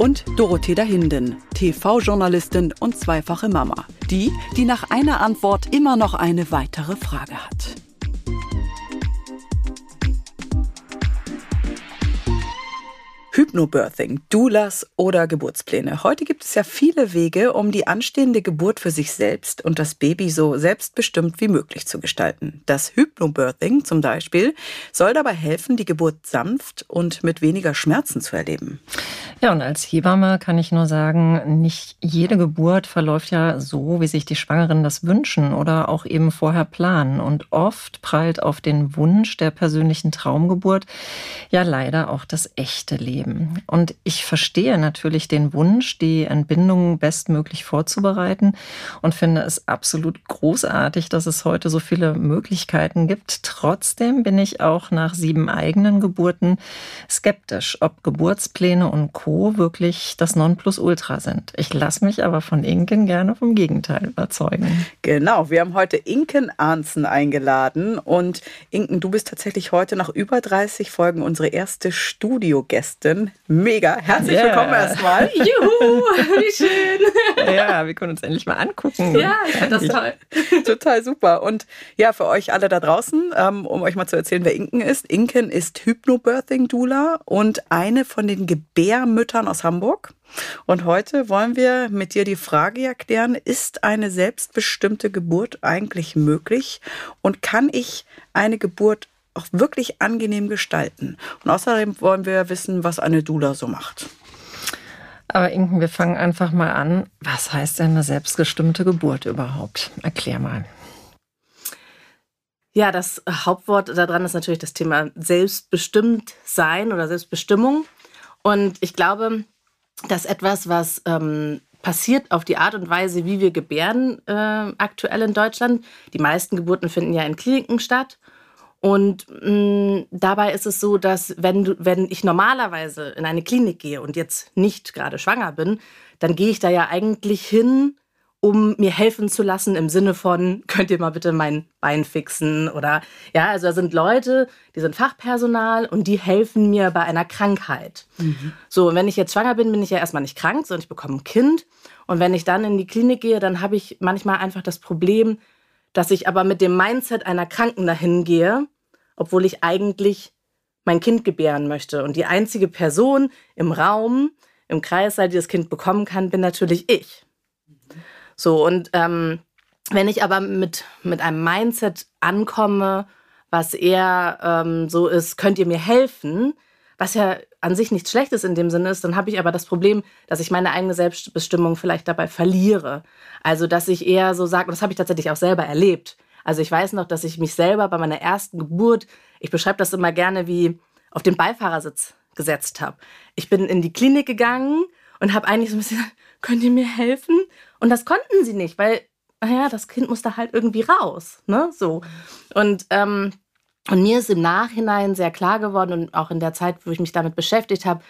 und Dorothea Hinden, TV-Journalistin und zweifache Mama. Die, die nach einer Antwort immer noch eine weitere Frage hat. Hypnobirthing, Doulas oder Geburtspläne. Heute gibt es ja viele Wege, um die anstehende Geburt für sich selbst und das Baby so selbstbestimmt wie möglich zu gestalten. Das Hypnobirthing zum Beispiel soll dabei helfen, die Geburt sanft und mit weniger Schmerzen zu erleben. Ja, und als Hebamme kann ich nur sagen, nicht jede Geburt verläuft ja so, wie sich die Schwangeren das wünschen oder auch eben vorher planen. Und oft prallt auf den Wunsch der persönlichen Traumgeburt ja leider auch das echte Leben. Und ich verstehe natürlich den Wunsch, die Entbindung bestmöglich vorzubereiten und finde es absolut großartig, dass es heute so viele Möglichkeiten gibt. Trotzdem bin ich auch nach sieben eigenen Geburten skeptisch, ob Geburtspläne und Co Co. wirklich das Nonplusultra sind. Ich lasse mich aber von Inken gerne vom Gegenteil überzeugen. Genau, wir haben heute Inken Arnzen eingeladen und Inken, du bist tatsächlich heute nach über 30 Folgen unsere erste Studiogästin. Mega, herzlich yeah. willkommen erstmal. Juhu, wie schön. Ja, wir können uns endlich mal angucken. Ja, ich finde das toll. Total super. Und ja, für euch alle da draußen, ähm, um euch mal zu erzählen, wer Inken ist. Inken ist Hypnobirthing Doula und eine von den Gebärmüttern Müttern aus Hamburg. Und heute wollen wir mit dir die Frage erklären, ist eine selbstbestimmte Geburt eigentlich möglich und kann ich eine Geburt auch wirklich angenehm gestalten? Und außerdem wollen wir wissen, was eine Dula so macht. Aber Inken, wir fangen einfach mal an. Was heißt denn eine selbstbestimmte Geburt überhaupt? Erklär mal. Ja, das Hauptwort daran ist natürlich das Thema selbstbestimmt sein oder Selbstbestimmung. Und ich glaube, dass etwas, was ähm, passiert auf die Art und Weise, wie wir gebären äh, aktuell in Deutschland. Die meisten Geburten finden ja in Kliniken statt. Und mh, mm, dabei ist es so, dass wenn, du, wenn ich normalerweise in eine Klinik gehe und jetzt nicht gerade schwanger bin, dann gehe ich da ja eigentlich hin, um mir helfen zu lassen im Sinne von, könnt ihr mal bitte mein Bein fixen oder ja, also da sind Leute, die sind Fachpersonal und die helfen mir bei einer Krankheit. Mhm. So, und wenn ich jetzt schwanger bin, bin ich ja erstmal nicht krank, sondern ich bekomme ein Kind. Und wenn ich dann in die Klinik gehe, dann habe ich manchmal einfach das Problem, dass ich aber mit dem Mindset einer Kranken dahin gehe, obwohl ich eigentlich mein Kind gebären möchte. Und die einzige Person im Raum, im Kreissaal, die das Kind bekommen kann, bin natürlich ich. So, und ähm, wenn ich aber mit, mit einem Mindset ankomme, was eher ähm, so ist, könnt ihr mir helfen, was ja an sich nichts Schlechtes in dem Sinne ist, dann habe ich aber das Problem, dass ich meine eigene Selbstbestimmung vielleicht dabei verliere. Also, dass ich eher so sage, und das habe ich tatsächlich auch selber erlebt. Also, ich weiß noch, dass ich mich selber bei meiner ersten Geburt, ich beschreibe das immer gerne wie auf den Beifahrersitz gesetzt habe. Ich bin in die Klinik gegangen und habe eigentlich so ein bisschen, könnt ihr mir helfen? Und das konnten sie nicht, weil, naja, das Kind musste halt irgendwie raus. Ne? So. Und, ähm, und mir ist im Nachhinein sehr klar geworden und auch in der Zeit, wo ich mich damit beschäftigt habe,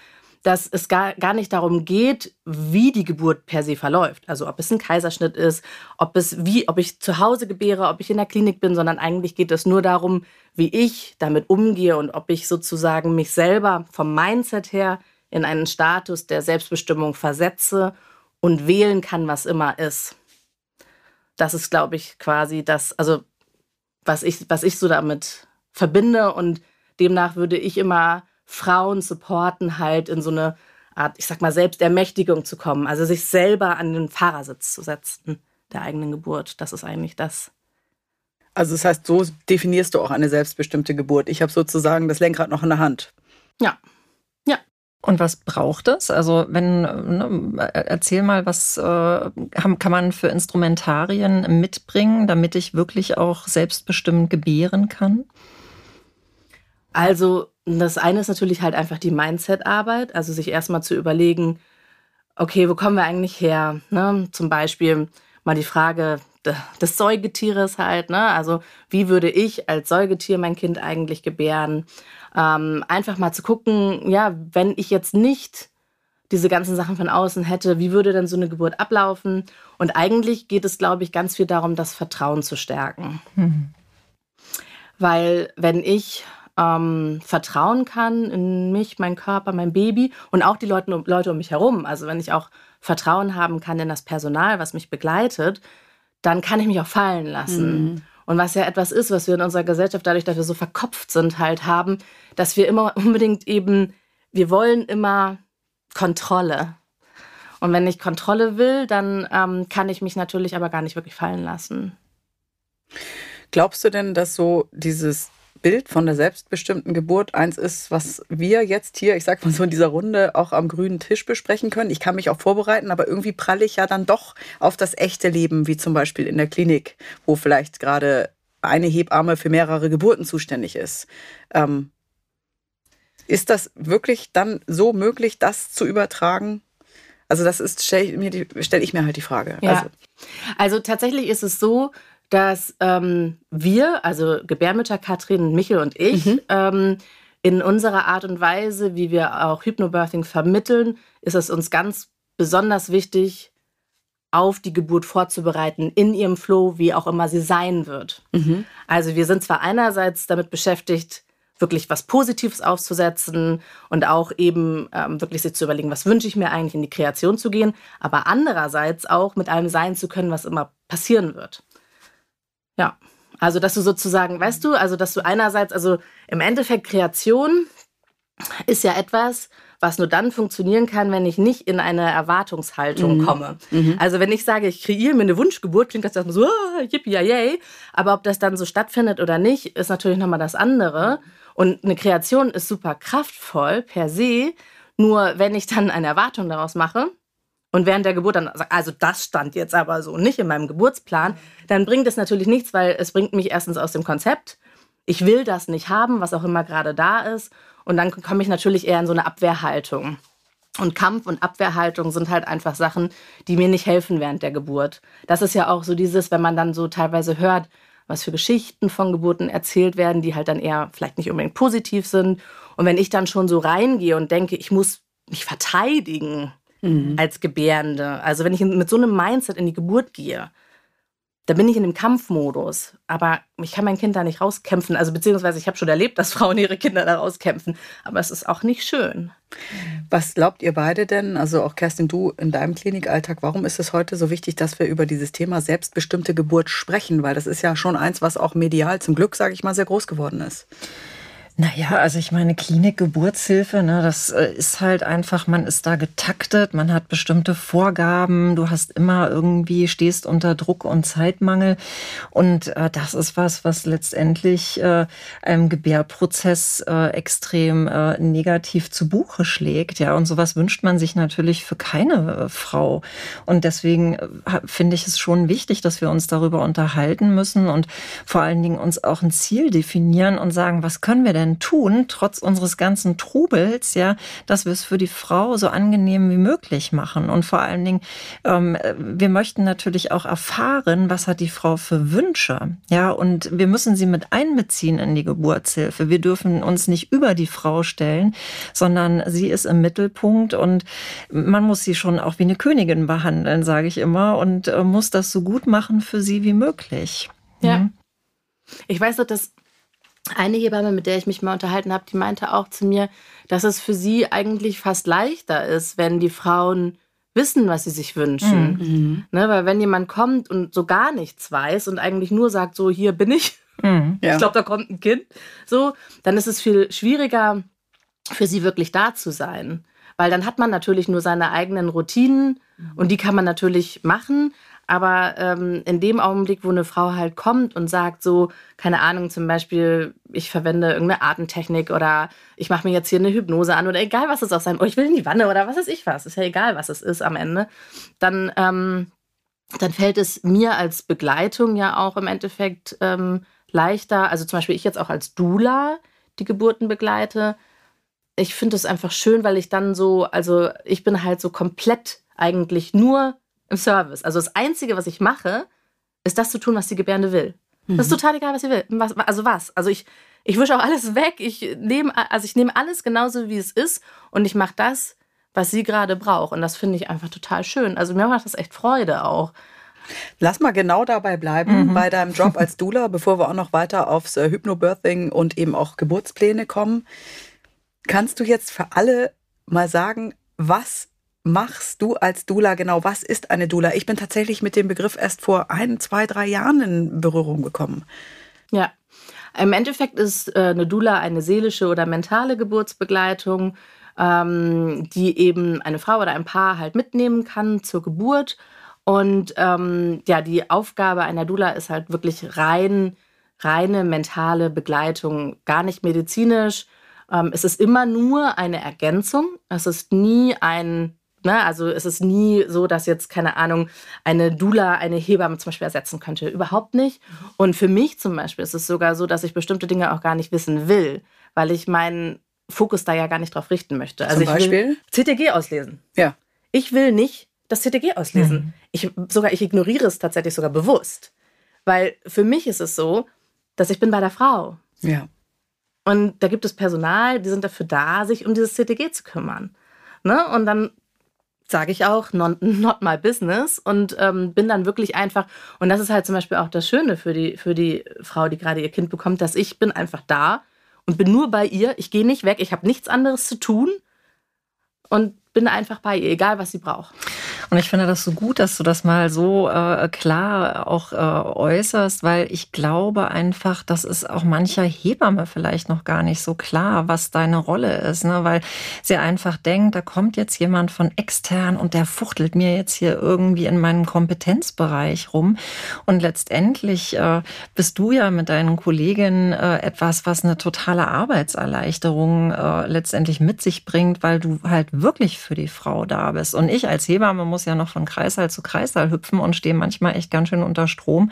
dass es gar, gar nicht darum geht, wie die Geburt per se verläuft. Also ob es ein Kaiserschnitt ist, ob es wie, ob ich zu Hause gebäre, ob ich in der Klinik bin, sondern eigentlich geht es nur darum, wie ich damit umgehe und ob ich sozusagen mich selber vom Mindset her in einen Status der Selbstbestimmung versetze und wählen kann, was immer ist. Das ist, glaube ich, quasi das, also was ich, was ich so damit verbinde und demnach würde ich immer Frauen supporten, halt in so eine Art, ich sag mal, Selbstermächtigung zu kommen, also sich selber an den Fahrersitz zu setzen der eigenen Geburt. Das ist eigentlich das. Also das heißt, so definierst du auch eine selbstbestimmte Geburt. Ich habe sozusagen das Lenkrad noch in der Hand. Ja, und was braucht es? Also wenn, ne, erzähl mal, was äh, kann man für Instrumentarien mitbringen, damit ich wirklich auch selbstbestimmt gebären kann? Also das eine ist natürlich halt einfach die Mindset-Arbeit, also sich erstmal zu überlegen, okay, wo kommen wir eigentlich her? Ne? Zum Beispiel mal die Frage des Säugetieres halt. Ne? Also wie würde ich als Säugetier mein Kind eigentlich gebären? Ähm, einfach mal zu gucken, ja, wenn ich jetzt nicht diese ganzen Sachen von außen hätte, wie würde denn so eine Geburt ablaufen? Und eigentlich geht es, glaube ich, ganz viel darum, das Vertrauen zu stärken. Mhm. Weil wenn ich ähm, vertrauen kann in mich, meinen Körper, mein Baby und auch die Leute, Leute um mich herum, also wenn ich auch Vertrauen haben kann in das Personal, was mich begleitet, dann kann ich mich auch fallen lassen. Mhm. Und was ja etwas ist, was wir in unserer Gesellschaft, dadurch, dass wir so verkopft sind, halt haben, dass wir immer unbedingt eben, wir wollen immer Kontrolle. Und wenn ich Kontrolle will, dann ähm, kann ich mich natürlich aber gar nicht wirklich fallen lassen. Glaubst du denn, dass so dieses Bild von der selbstbestimmten Geburt eins ist, was wir jetzt hier, ich sag mal so in dieser Runde, auch am grünen Tisch besprechen können. Ich kann mich auch vorbereiten, aber irgendwie pralle ich ja dann doch auf das echte Leben, wie zum Beispiel in der Klinik, wo vielleicht gerade eine Hebamme für mehrere Geburten zuständig ist. Ähm, ist das wirklich dann so möglich, das zu übertragen? Also das ist, stelle stell ich mir halt die Frage. Ja. Also. also tatsächlich ist es so, dass ähm, wir, also Gebärmütter Katrin, Michel und ich, mhm. ähm, in unserer Art und Weise, wie wir auch Hypnobirthing vermitteln, ist es uns ganz besonders wichtig, auf die Geburt vorzubereiten, in ihrem Flow, wie auch immer sie sein wird. Mhm. Also wir sind zwar einerseits damit beschäftigt, wirklich was Positives aufzusetzen und auch eben ähm, wirklich sich zu überlegen, was wünsche ich mir eigentlich in die Kreation zu gehen, aber andererseits auch mit allem sein zu können, was immer passieren wird. Ja. Also, dass du sozusagen, weißt du, also, dass du einerseits, also im Endeffekt Kreation ist ja etwas, was nur dann funktionieren kann, wenn ich nicht in eine Erwartungshaltung mhm. komme. Mhm. Also wenn ich sage, ich kreiere mir eine Wunschgeburt, klingt das erstmal so, ah, yippie, yay. Aber ob das dann so stattfindet oder nicht, ist natürlich nochmal das andere. Und eine Kreation ist super kraftvoll per se. Nur wenn ich dann eine Erwartung daraus mache, und während der Geburt dann sagt, also das stand jetzt aber so nicht in meinem Geburtsplan, dann bringt es natürlich nichts, weil es bringt mich erstens aus dem Konzept. Ich will das nicht haben, was auch immer gerade da ist. Und dann komme ich natürlich eher in so eine Abwehrhaltung. Und Kampf- und Abwehrhaltung sind halt einfach Sachen, die mir nicht helfen während der Geburt. Das ist ja auch so dieses, wenn man dann so teilweise hört, was für Geschichten von Geburten erzählt werden, die halt dann eher vielleicht nicht unbedingt positiv sind. Und wenn ich dann schon so reingehe und denke, ich muss mich verteidigen, mhm. als Gebärende. Also wenn ich mit so einem Mindset in die Geburt gehe, da bin ich in dem Kampfmodus. Aber ich kann mein Kind da nicht rauskämpfen. Also beziehungsweise ich habe schon erlebt, dass Frauen ihre Kinder da rauskämpfen. Aber es ist auch nicht schön. Was glaubt ihr beide denn, also auch Kerstin, du in deinem Klinikalltag, warum ist es heute so wichtig, dass wir über dieses Thema selbstbestimmte Geburt sprechen? Weil das ist ja schon eins, was auch medial zum Glück, sage ich mal, sehr groß geworden ist. Naja, also ich meine, Klinik-Geburtshilfe, ne, das äh, ist halt einfach, man ist da getaktet, man hat bestimmte Vorgaben, du hast immer irgendwie, stehst unter Druck und Zeitmangel. Und äh, das ist was, was letztendlich äh, einem Gebärprozess äh, extrem äh, negativ zu Buche schlägt. Ja, und sowas wünscht man sich natürlich für keine äh, Frau. Und deswegen äh, finde ich es schon wichtig, dass wir uns darüber unterhalten müssen und vor allen Dingen uns auch ein Ziel definieren und sagen, was können wir denn denn tun, trotz unseres ganzen Trubels, ja, dass wir es für die Frau so angenehm wie möglich machen. Und vor allen Dingen, ähm, wir möchten natürlich auch erfahren, was hat die Frau für Wünsche. Ja, und wir müssen sie mit einbeziehen in die Geburtshilfe. Wir dürfen uns nicht über die Frau stellen, sondern sie ist im Mittelpunkt und man muss sie schon auch wie eine Königin behandeln, sage ich immer, und äh, muss das so gut machen für sie wie möglich. Ja. Mhm. Ich weiß doch, dass eine Hebamme, mit der ich mich mal unterhalten habe, die meinte auch zu mir, dass es für sie eigentlich fast leichter ist, wenn die Frauen wissen, was sie sich wünschen. Mhm. mhm. Ne, weil wenn jemand kommt und so gar nichts weiß und eigentlich nur sagt, so hier bin ich, mhm. ich glaube, da kommt ein Kind, so, dann ist es viel schwieriger für sie wirklich da zu sein. Weil dann hat man natürlich nur seine eigenen Routinen und die kann man natürlich machen, aber ähm, in dem Augenblick, wo eine Frau halt kommt und sagt so, keine Ahnung, zum Beispiel, ich verwende irgendeine Atemtechnik oder ich mache mir jetzt hier eine Hypnose an oder egal was es auch sein, oh, ich will in die Wanne oder was weiß ich was, ist ja egal, was es ist am Ende, dann, ähm, dann fällt es mir als Begleitung ja auch im Endeffekt ähm, leichter. Also zum Beispiel ich jetzt auch als Dula die Geburten begleite. Ich finde es einfach schön, weil ich dann so, also ich bin halt so komplett eigentlich nur im Service. Also das Einzige, was ich mache, ist das zu tun, was die Gebärende will. Mhm. Das ist mhm. total egal, was sie will. Was, also was? Also ich, ich wische auch alles weg. Ich nehme, also ich nehme alles genauso, wie es ist und ich mache das, was sie gerade braucht. Und das finde ich einfach total schön. Also mir macht das echt Freude auch. Lass mal genau dabei bleiben, mhm. bei deinem Job als Doula, bevor wir auch noch weiter aufs äh, Hypnobirthing und eben auch Geburtspläne kommen. Kannst du jetzt für alle mal sagen, was machst du als Doula genau? Was ist eine Doula? Ich bin tatsächlich mit dem Begriff erst vor ein, zwei, drei Jahren in Berührung gekommen. Ja, im Endeffekt ist äh, eine Doula eine seelische oder mentale Geburtsbegleitung, ähm, die eben eine Frau oder ein Paar halt mitnehmen kann zur Geburt. Und ähm, ja, die Aufgabe einer Doula ist halt wirklich rein, reine mentale Begleitung, gar nicht medizinisch. Ähm, es ist immer nur eine Ergänzung. Es ist nie ein Ne, also es ist nie so, dass jetzt, keine Ahnung, eine Dula eine Hebamme zum Beispiel ersetzen könnte. Überhaupt nicht. Und für mich zum Beispiel ist es sogar so, dass ich bestimmte Dinge auch gar nicht wissen will, weil ich meinen Fokus da ja gar nicht drauf richten möchte. Also zum Beispiel? CTG auslesen. Ja. Ich will nicht das CTG auslesen. Mhm. Ich, sogar, ich ignoriere es tatsächlich sogar bewusst. Weil für mich ist es so, dass ich bin bei der Frau. Ja. Und da gibt es Personal, die sind dafür da, sich um dieses CTG zu kümmern. Ne? Und dann sage ich auch, not, not my business und ähm, bin dann wirklich einfach, und das ist halt zum Beispiel auch das Schöne für die, für die Frau, die gerade ihr Kind bekommt, dass ich bin einfach da und bin nur bei ihr, ich gehe nicht weg, ich habe nichts anderes zu tun. Und bin einfach bei ihr, egal was sie braucht. Und ich finde das so gut, dass du das mal so äh, klar auch äh, äußerst, weil ich glaube einfach, das ist auch mancher Hebamme vielleicht noch gar nicht so klar, was deine Rolle ist, ne? weil sie einfach denkt, da kommt jetzt jemand von extern und der fuchtelt mir jetzt hier irgendwie in meinen Kompetenzbereich rum. Und letztendlich äh, bist du ja mit deinen Kolleginnen äh, etwas, was eine totale Arbeitserleichterung äh, letztendlich mit sich bringt, weil du halt wirklich für die Frau da bist. Und ich als Hebamme muss ja noch von Kreissaal zu Kreissaal hüpfen und stehe manchmal echt ganz schön unter Strom.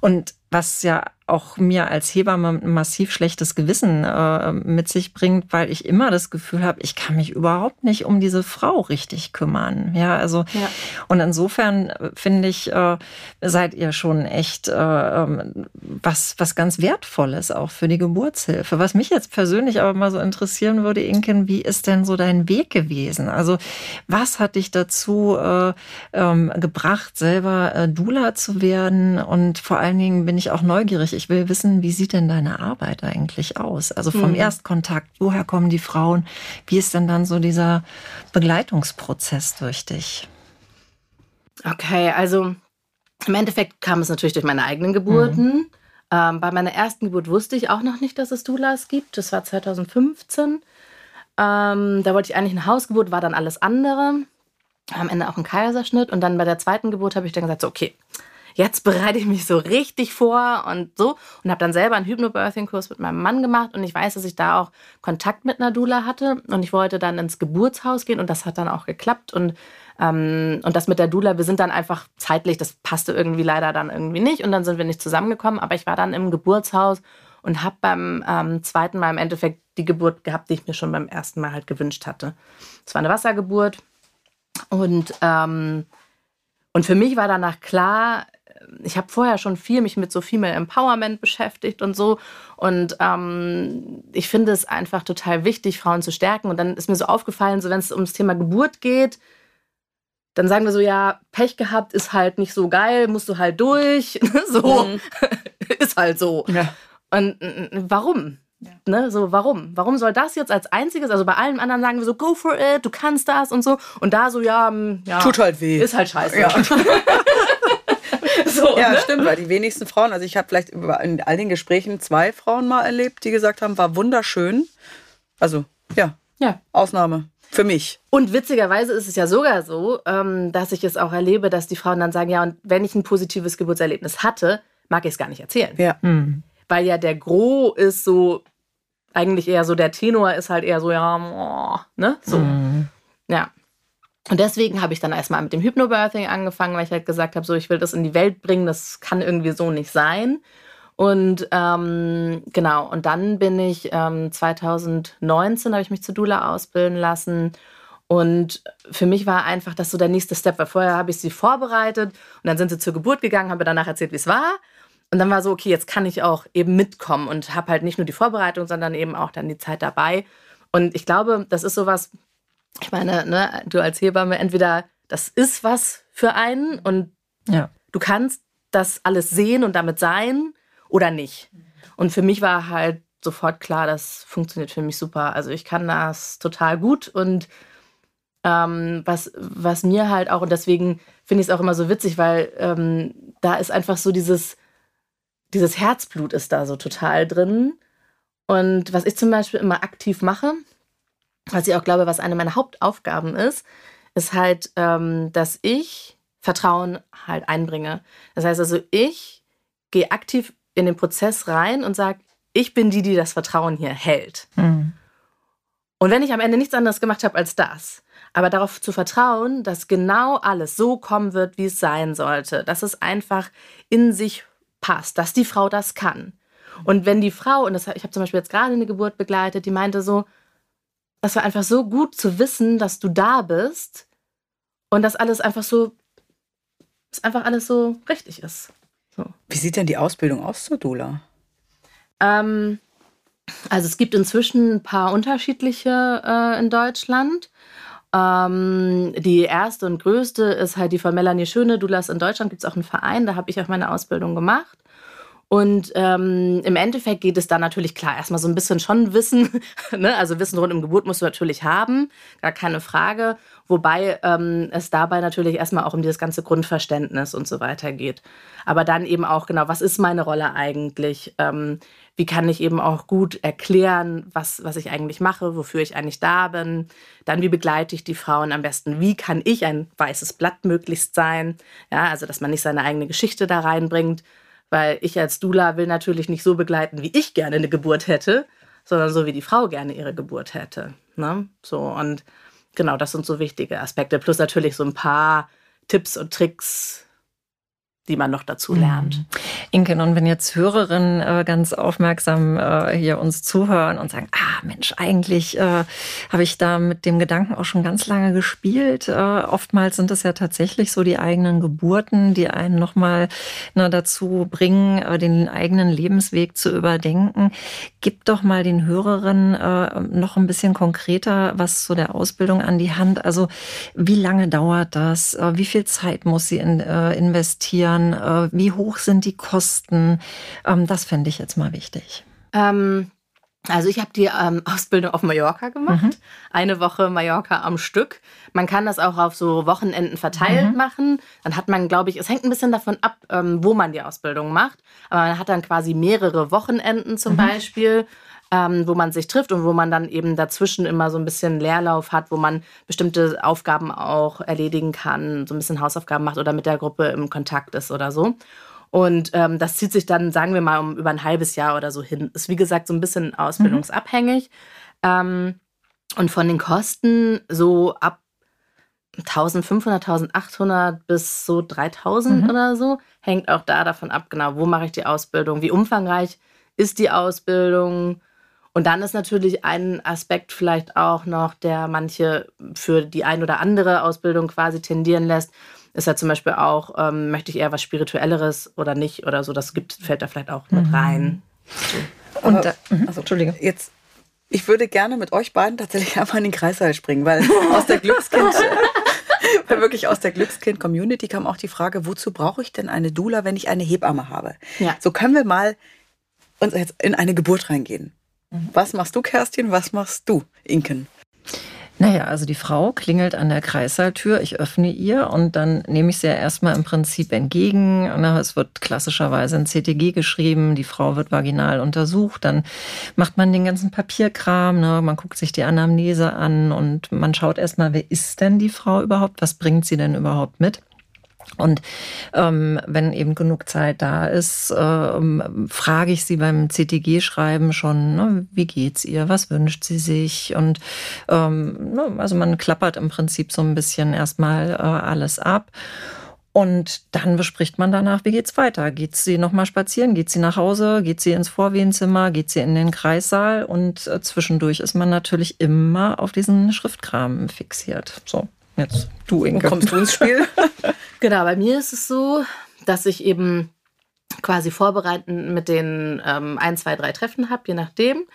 Und was ja auch mir als Hebamme ein massiv schlechtes Gewissen äh, mit sich bringt, weil ich immer das Gefühl habe, ich kann mich überhaupt nicht um diese Frau richtig kümmern. Ja, also ja. und insofern äh, finde ich, äh, seid ihr schon echt äh, ähm, was was ganz wertvolles auch für die Geburtshilfe. Was mich jetzt persönlich aber mal so interessieren würde, Inken, wie ist denn so dein Weg gewesen? Also was hat dich dazu äh, ähm, gebracht, selber äh, Dula zu werden? Und vor allen Dingen bin ich auch neugierig ich will wissen, wie sieht denn deine Arbeit eigentlich aus? Also vom mhm. Erstkontakt, woher kommen die Frauen? Wie ist denn dann so dieser Begleitungsprozess durch dich? Okay, also im Endeffekt kam es natürlich durch meine eigenen Geburten. Mhm. Ähm, bei meiner ersten Geburt wusste ich auch noch nicht, dass es Doulas gibt. Das war 2015. Ähm, da wollte ich eigentlich eine Hausgeburt, war dann alles andere. Am Ende auch ein Kaiserschnitt. Und dann bei der zweiten Geburt habe ich dann gesagt, so, okay, jetzt bereite ich mich so richtig vor und so und habe dann selber einen Hypnobirthing-Kurs mit meinem Mann gemacht und ich weiß, dass ich da auch Kontakt mit einer Dula hatte und ich wollte dann ins Geburtshaus gehen und das hat dann auch geklappt und ähm, und das mit der Dula, wir sind dann einfach zeitlich, das passte irgendwie leider dann irgendwie nicht und dann sind wir nicht zusammengekommen, aber ich war dann im Geburtshaus und habe beim ähm, zweiten Mal im Endeffekt die Geburt gehabt, die ich mir schon beim ersten Mal halt gewünscht hatte. Es war eine Wassergeburt und ähm, und für mich war danach klar, ich habe vorher schon viel mich mit so Female Empowerment beschäftigt und so. Und ähm, ich finde es einfach total wichtig, Frauen zu stärken. Und dann ist mir so aufgefallen, so wenn es ums Thema Geburt geht, dann sagen wir so, ja, Pech gehabt ist halt nicht so geil, musst du halt durch. so, mhm. ist halt so. Ja. Und warum? Ja. Ne, so, warum? Warum soll das jetzt als einziges, also bei allen anderen sagen wir so, go for it, du kannst das und so. Und da so, ja, ja tut halt weh. Ist halt scheiße. Ja. so, ja, ne? stimmt, weil die wenigsten Frauen, also ich habe vielleicht in all den Gesprächen zwei Frauen mal erlebt, die gesagt haben, war wunderschön. Also, ja, ja. Ausnahme. Für mich. Und witzigerweise ist es ja sogar so, ähm, dass ich es auch erlebe, dass die Frauen dann sagen, ja, und wenn ich ein positives Geburtserlebnis hatte, mag ich es gar nicht erzählen. Ja. Mhm. Weil ja der Gros ist so, eigentlich eher so, der Tenor ist halt eher so, ja, oh, ne? So. Mhm. Ja. Und deswegen habe ich dann erstmal mit dem Hypnobirthing angefangen, weil ich halt gesagt habe, so ich will das in die Welt bringen, das kann irgendwie so nicht sein. Und ähm, genau, und dann bin ich ähm, 2019 habe ich mich zur Dula ausbilden lassen Und für mich war einfach das so der nächste Step, weil vorher habe ich sie vorbereitet und dann sind sie zur Geburt gegangen, habe danach erzählt, wie es war. Und dann war so, okay, jetzt kann ich auch eben mitkommen und habe halt nicht nur die Vorbereitung, sondern eben auch dann die Zeit dabei. Und ich glaube, das ist sowas, ich meine, ne, du als Hebamme, entweder das ist was für einen und ja. du kannst das alles sehen und damit sein oder nicht. Und für mich war halt sofort klar, das funktioniert für mich super. Also ich kann das total gut und ähm, was, was mir halt auch, und deswegen finde ich es auch immer so witzig, weil ähm, da ist einfach so dieses, dieses Herzblut ist da so total drin. Und was ich zum Beispiel immer aktiv mache, was ich auch glaube, was eine meiner Hauptaufgaben ist, ist halt, ähm, dass ich Vertrauen halt einbringe. Das heißt also, ich gehe aktiv in den Prozess rein und sage, ich bin die, die das Vertrauen hier hält. Mhm. Und wenn ich am Ende nichts anderes gemacht habe als das, aber darauf zu vertrauen, dass genau alles so kommen wird, wie es sein sollte, dass es einfach in sich passt, dass die Frau das kann. Und wenn die Frau, und das, ich habe zum Beispiel jetzt gerade eine Geburt begleitet, die meinte so, das war einfach so gut zu wissen, dass du da bist und dass alles einfach so, dass einfach alles so richtig ist. So. Wie sieht denn die Ausbildung aus zur Dula? Ähm, also es gibt inzwischen ein paar unterschiedliche äh, in Deutschland. Ähm, die erste und größte ist halt die von Melanie Schöne. Doulas in Deutschland gibt es auch einen Verein, da habe ich auch meine Ausbildung gemacht. Und ähm, im Endeffekt geht es dann natürlich klar, erstmal so ein bisschen schon Wissen, ne? also Wissen rund um Geburt musst du natürlich haben, gar keine Frage. Wobei ähm, es dabei natürlich erstmal auch um dieses ganze Grundverständnis und so weiter geht. Aber dann eben auch genau, was ist meine Rolle eigentlich? Ähm, wie kann ich eben auch gut erklären, was, was ich eigentlich mache, wofür ich eigentlich da bin. Dann, wie begleite ich die Frauen am besten? Wie kann ich ein weißes Blatt möglichst sein? Ja, also, dass man nicht seine eigene Geschichte da reinbringt, weil ich als Dula will natürlich nicht so begleiten, wie ich gerne eine Geburt hätte, sondern so, wie die Frau gerne ihre Geburt hätte. Ne? So, und genau, das sind so wichtige Aspekte. Plus natürlich so ein paar Tipps und Tricks, die man noch dazu mhm. lernt. Inken, und wenn jetzt Hörerinnen äh, ganz aufmerksam äh, hier uns zuhören und sagen, ah Mensch, eigentlich äh, habe ich da mit dem Gedanken auch schon ganz lange gespielt. Äh, oftmals sind es ja tatsächlich so die eigenen Geburten, die einen nochmal ne, dazu bringen, äh, den eigenen Lebensweg zu überdenken. Gib doch mal den Hörerinnen äh, noch ein bisschen konkreter was zu der Ausbildung an die Hand. Also wie lange dauert das? Wie viel Zeit muss sie in, investieren? Steuern? Äh, wie hoch sind die Kosten? Ähm, das fände ich jetzt mal wichtig. Ähm, also ich habe die ähm, Ausbildung auf Mallorca gemacht. Mhm. Eine Woche Mallorca am Stück. Man kann das auch auf so Wochenenden verteilt mhm. machen. Dann hat man, glaube ich, es hängt ein bisschen davon ab, ähm, wo man die Ausbildung macht. Aber man hat dann quasi mehrere Wochenenden zum mhm. Beispiel ähm, wo man sich trifft und wo man dann eben dazwischen immer so ein bisschen Leerlauf hat, wo man bestimmte Aufgaben auch erledigen kann, so ein bisschen Hausaufgaben macht oder mit der Gruppe im Kontakt ist oder so. Und ähm, das zieht sich dann, sagen wir mal, um über ein halbes Jahr oder so hin. Ist wie gesagt so ein bisschen ausbildungsabhängig. Mhm. Ähm, und von den Kosten so ab 1500, 1800 bis so 3000 mhm. oder so. Hängt auch da davon ab, genau, wo mache ich die Ausbildung, wie umfangreich ist die Ausbildung, und dann ist natürlich ein Aspekt vielleicht auch noch, der manche für die ein oder andere Ausbildung quasi tendieren lässt, ist ja zum Beispiel auch, ähm, möchte ich eher was Spirituelleres oder nicht oder so. Das gibt, fällt da vielleicht auch mit mhm. rein. So. Und mhm. also, Entschuldige. Jetzt, ich würde gerne mit euch beiden tatsächlich einfach in den Kreißsaal springen, weil aus der Glückskind. weil wirklich aus der Glückskind-Community kam auch die Frage, wozu brauche ich denn eine Dula, wenn ich eine Hebamme habe? Ja. So können wir mal uns jetzt in eine Geburt reingehen. Was machst du, Kerstin? Was machst du, Inken? Naja, also die Frau klingelt an der Kreissaaltür, ich öffne ihr und dann nehme ich sie ja erstmal im Prinzip entgegen. Es wird klassischerweise ein CTG geschrieben, die Frau wird vaginal untersucht, dann macht man den ganzen Papierkram, ne? man guckt sich die Anamnese an und man schaut erstmal, wer ist denn die Frau überhaupt, was bringt sie denn überhaupt mit. Und ähm, wenn eben genug Zeit da ist, ähm, frage ich sie beim CTG-Schreiben schon, ne, wie geht's ihr, was wünscht sie sich? Und ähm, ne, also man klappert im Prinzip so ein bisschen erstmal äh, alles ab. Und dann bespricht man danach, wie geht's weiter? Geht sie nochmal spazieren? Geht sie nach Hause? Geht sie ins Vorwehenzimmer? Geht sie in den Kreissaal? Und äh, zwischendurch ist man natürlich immer auf diesen Schriftkram fixiert. So, jetzt du, Inge. Wo kommst du ins Spiel? genau, bei mir ist es so, dass ich eben quasi vorbereitend mit den ähm, ein, zwei, drei Treffen habe, je nachdem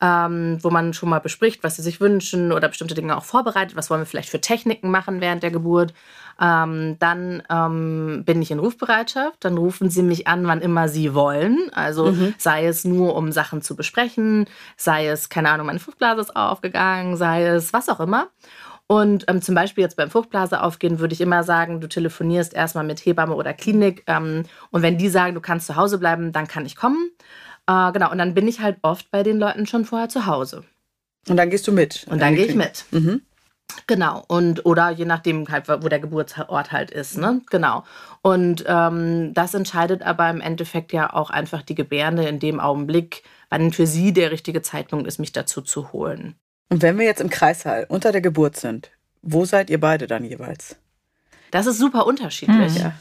ähm, wo man schon mal bespricht, was sie sich wünschen oder bestimmte Dinge auch vorbereitet. Was wollen wir vielleicht für Techniken machen während der Geburt? Ähm, dann ähm, bin ich in Rufbereitschaft. Dann rufen sie mich an, wann immer sie wollen. Also mhm. sei es nur, um Sachen zu besprechen, sei es, keine Ahnung, meine Fruchtblase ist aufgegangen, sei es was auch immer. Und ähm, zum Beispiel jetzt beim Fruchtblase aufgehen, würde ich immer sagen, du telefonierst erstmal mit Hebamme oder Klinik. Ähm, und wenn die sagen, du kannst zu Hause bleiben, dann kann ich kommen. Äh, genau, und dann bin ich halt oft bei den Leuten schon vorher zu Hause. Und dann gehst du mit? Und dann gehe ich mit. Mhm. Genau. Und oder je nachdem halt, wo der Geburtsort halt ist, ne? Genau. Und ähm, das entscheidet aber im Endeffekt ja auch einfach die Gebärde in dem Augenblick, wann für sie der richtige Zeitpunkt ist, mich dazu zu holen. Und wenn wir jetzt im Kreissaal unter der Geburt sind, wo seid ihr beide dann jeweils? Das ist super unterschiedlich. Mhm. Ja.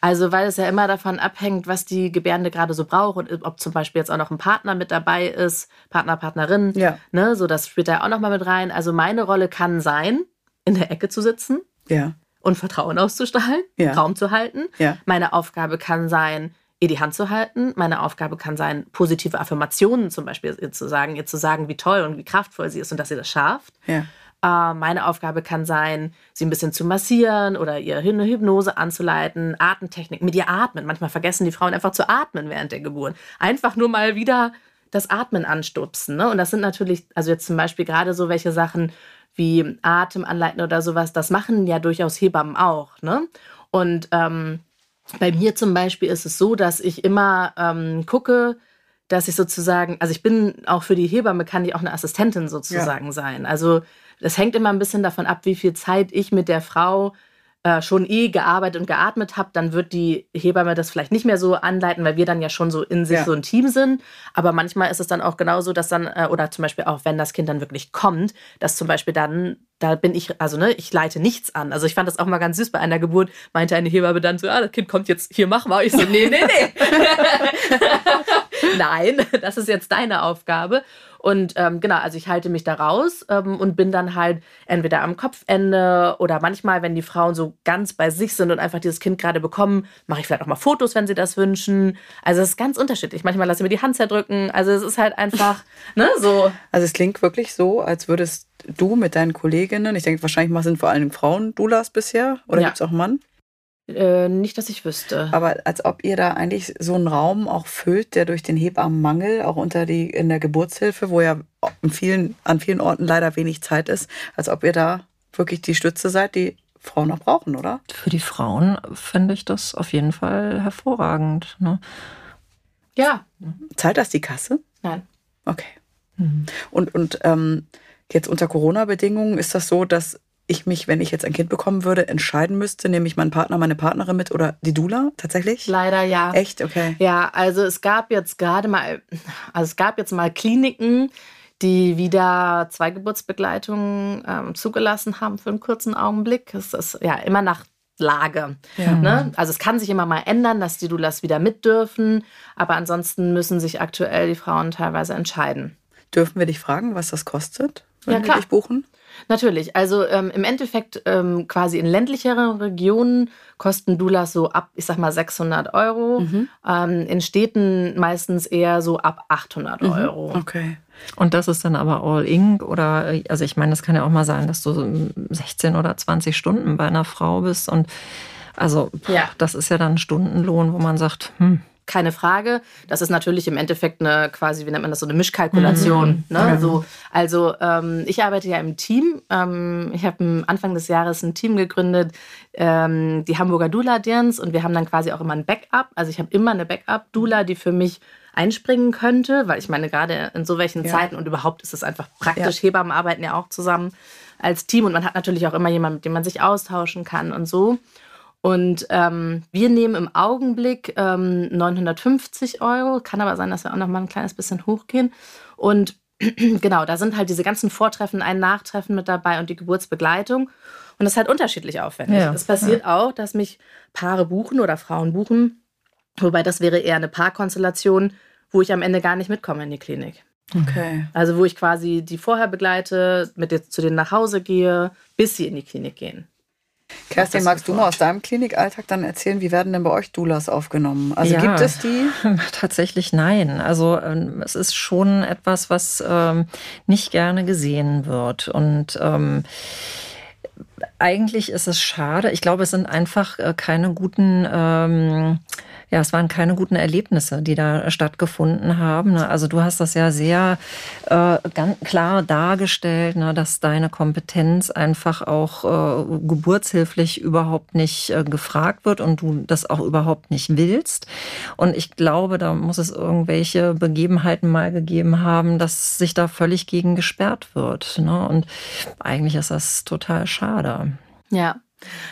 Also, weil es ja immer davon abhängt, was die Gebärende gerade so braucht und ob zum Beispiel jetzt auch noch ein Partner mit dabei ist, Partner, Partnerin. Ja. Ne, so, das spielt da auch nochmal mit rein. Also, meine Rolle kann sein, in der Ecke zu sitzen. Ja. Und Vertrauen auszustrahlen, ja. Raum zu halten. Ja. Meine Aufgabe kann sein, ihr die Hand zu halten. Meine Aufgabe kann sein, positive Affirmationen zum Beispiel ihr zu sagen, ihr zu sagen, wie toll und wie kraftvoll sie ist und dass sie das schafft. Ja. Äh, meine Aufgabe kann sein, sie ein bisschen zu massieren oder ihr eine Hypnose anzuleiten, Atemtechnik, mit ihr atmen. Manchmal vergessen die Frauen einfach zu atmen während der Geburt. Einfach nur mal wieder das Atmen anstupsen. Ne? Und das sind natürlich, also jetzt zum Beispiel gerade so welche Sachen wie Atem anleiten oder sowas, das machen ja durchaus Hebammen auch. Ne? Und ähm, bei mir zum Beispiel ist es so, dass ich immer ähm, gucke, dass ich sozusagen, also ich bin auch für die Hebamme, kann ich auch eine Assistentin sozusagen ja. sein. Also es hängt immer ein bisschen davon ab, wie viel Zeit ich mit der Frau äh, schon eh gearbeitet und geatmet habe, dann wird die Hebamme das vielleicht nicht mehr so anleiten, weil wir dann ja schon so in sich ja. so ein Team sind. Aber manchmal ist es dann auch genauso, dass dann, äh, oder zum Beispiel auch, wenn das Kind dann wirklich kommt, dass zum Beispiel dann, da bin ich, also ne, ich leite nichts an. Also ich fand das auch mal ganz süß bei einer Geburt, meinte eine Hebamme dann so, ja, das Kind kommt jetzt, hier, mach mal. Ich so, nee, nee, nee. Nein, das ist jetzt deine Aufgabe. Und ähm, genau, also ich halte mich da raus ähm, und bin dann halt entweder am Kopfende oder manchmal, wenn die Frauen so ganz bei sich sind und einfach dieses Kind gerade bekommen, mache ich vielleicht auch mal Fotos, wenn sie das wünschen. Also es ist ganz unterschiedlich. Manchmal lasse ich mir die Hand zerdrücken. Also es ist halt einfach, ne, so. Also es klingt wirklich so, als würdest du mit deinen Kolleginnen, ich denke wahrscheinlich sind vor allem Frauen Doulas bisher oder ja. gibt es auch Mann? Äh, nicht, dass ich wüsste. Aber als ob ihr da eigentlich so einen Raum auch füllt, der durch den Hebammenmangel, auch unter die, in der Geburtshilfe, wo ja vielen, an vielen Orten leider wenig Zeit ist, als ob ihr da wirklich die Stütze seid, die Frauen noch brauchen, oder? Für die Frauen finde ich das auf jeden Fall hervorragend. Ne? Ja. Zahlt das die Kasse? Nein. Okay. Mhm. Und, und ähm, jetzt unter Corona-Bedingungen ist das so, dass ich mich, wenn ich jetzt ein Kind bekommen würde, entscheiden müsste, nehme ich meinen Partner, meine Partnerin mit oder die Dula tatsächlich? Leider ja. Echt? Okay. Ja, also es gab jetzt gerade mal, also es gab jetzt mal Kliniken, die wieder Zweigeburtsbegleitungen ähm, zugelassen haben für einen kurzen Augenblick. Es ist ja immer nach Lage. Ja. Ne? Also es kann sich immer mal ändern, dass die Dulas wieder mit dürfen, aber ansonsten müssen sich aktuell die Frauen teilweise entscheiden. Dürfen wir dich fragen, was das kostet, wenn ja, klar. dich buchen? Natürlich. Also ähm, im Endeffekt ähm, quasi in ländlicheren Regionen kosten Doulas so ab, ich sag mal, 600 Euro. Mhm. Ähm, in Städten meistens eher so ab 800 mhm. Euro. Okay. Und das ist dann aber all in oder, also ich meine, das kann ja auch mal sein, dass du 16 oder 20 Stunden bei einer Frau bist und also ja. das ist ja dann Stundenlohn, wo man sagt, hm, keine Frage. Das ist natürlich im Endeffekt eine quasi, wie nennt man das, so eine Mischkalkulation. Mhm. Ne? So, also ähm, ich arbeite ja im Team. Ähm, ich habe Anfang des Jahres ein Team gegründet, ähm, die Hamburger Dula Dirns und wir haben dann quasi auch immer ein Backup. Also ich habe immer eine Backup-Dula, die für mich einspringen könnte, weil ich meine, gerade in so welchen ja. Zeiten und überhaupt ist es einfach praktisch, ja. Hebammen arbeiten ja auch zusammen als Team und man hat natürlich auch immer jemanden, mit dem man sich austauschen kann und so. Und ähm, wir nehmen im Augenblick ähm, 950 Euro. Kann aber sein, dass wir auch noch mal ein kleines bisschen hochgehen. Und genau, da sind halt diese ganzen Vortreffen, ein Nachtreffen mit dabei und die Geburtsbegleitung. Und das ist halt unterschiedlich aufwendig. Ja, es passiert ja. auch, dass mich Paare buchen oder Frauen buchen, wobei das wäre eher eine Paarkonstellation, wo ich am Ende gar nicht mitkomme in die Klinik. Okay. Also wo ich quasi die vorher begleite, mit zu denen nach Hause gehe, bis sie in die Klinik gehen. Kerstin, magst du mal aus deinem Klinikalltag dann erzählen, wie werden denn bei euch Doulas aufgenommen? Also ja, gibt es die? Tatsächlich nein. Also ähm, es ist schon etwas, was ähm, nicht gerne gesehen wird. Und ähm, eigentlich ist es schade. Ich glaube, es sind einfach äh, keine guten ähm, ja, es waren keine guten Erlebnisse, die da stattgefunden haben. Ne? Also du hast das ja sehr äh, ganz klar dargestellt, ne, dass deine Kompetenz einfach auch äh, geburtshilflich überhaupt nicht äh, gefragt wird und du das auch überhaupt nicht willst. Und ich glaube, da muss es irgendwelche Begebenheiten mal gegeben haben, dass sich da völlig gegen gesperrt wird. Ne? Und eigentlich ist das total schade. Ja,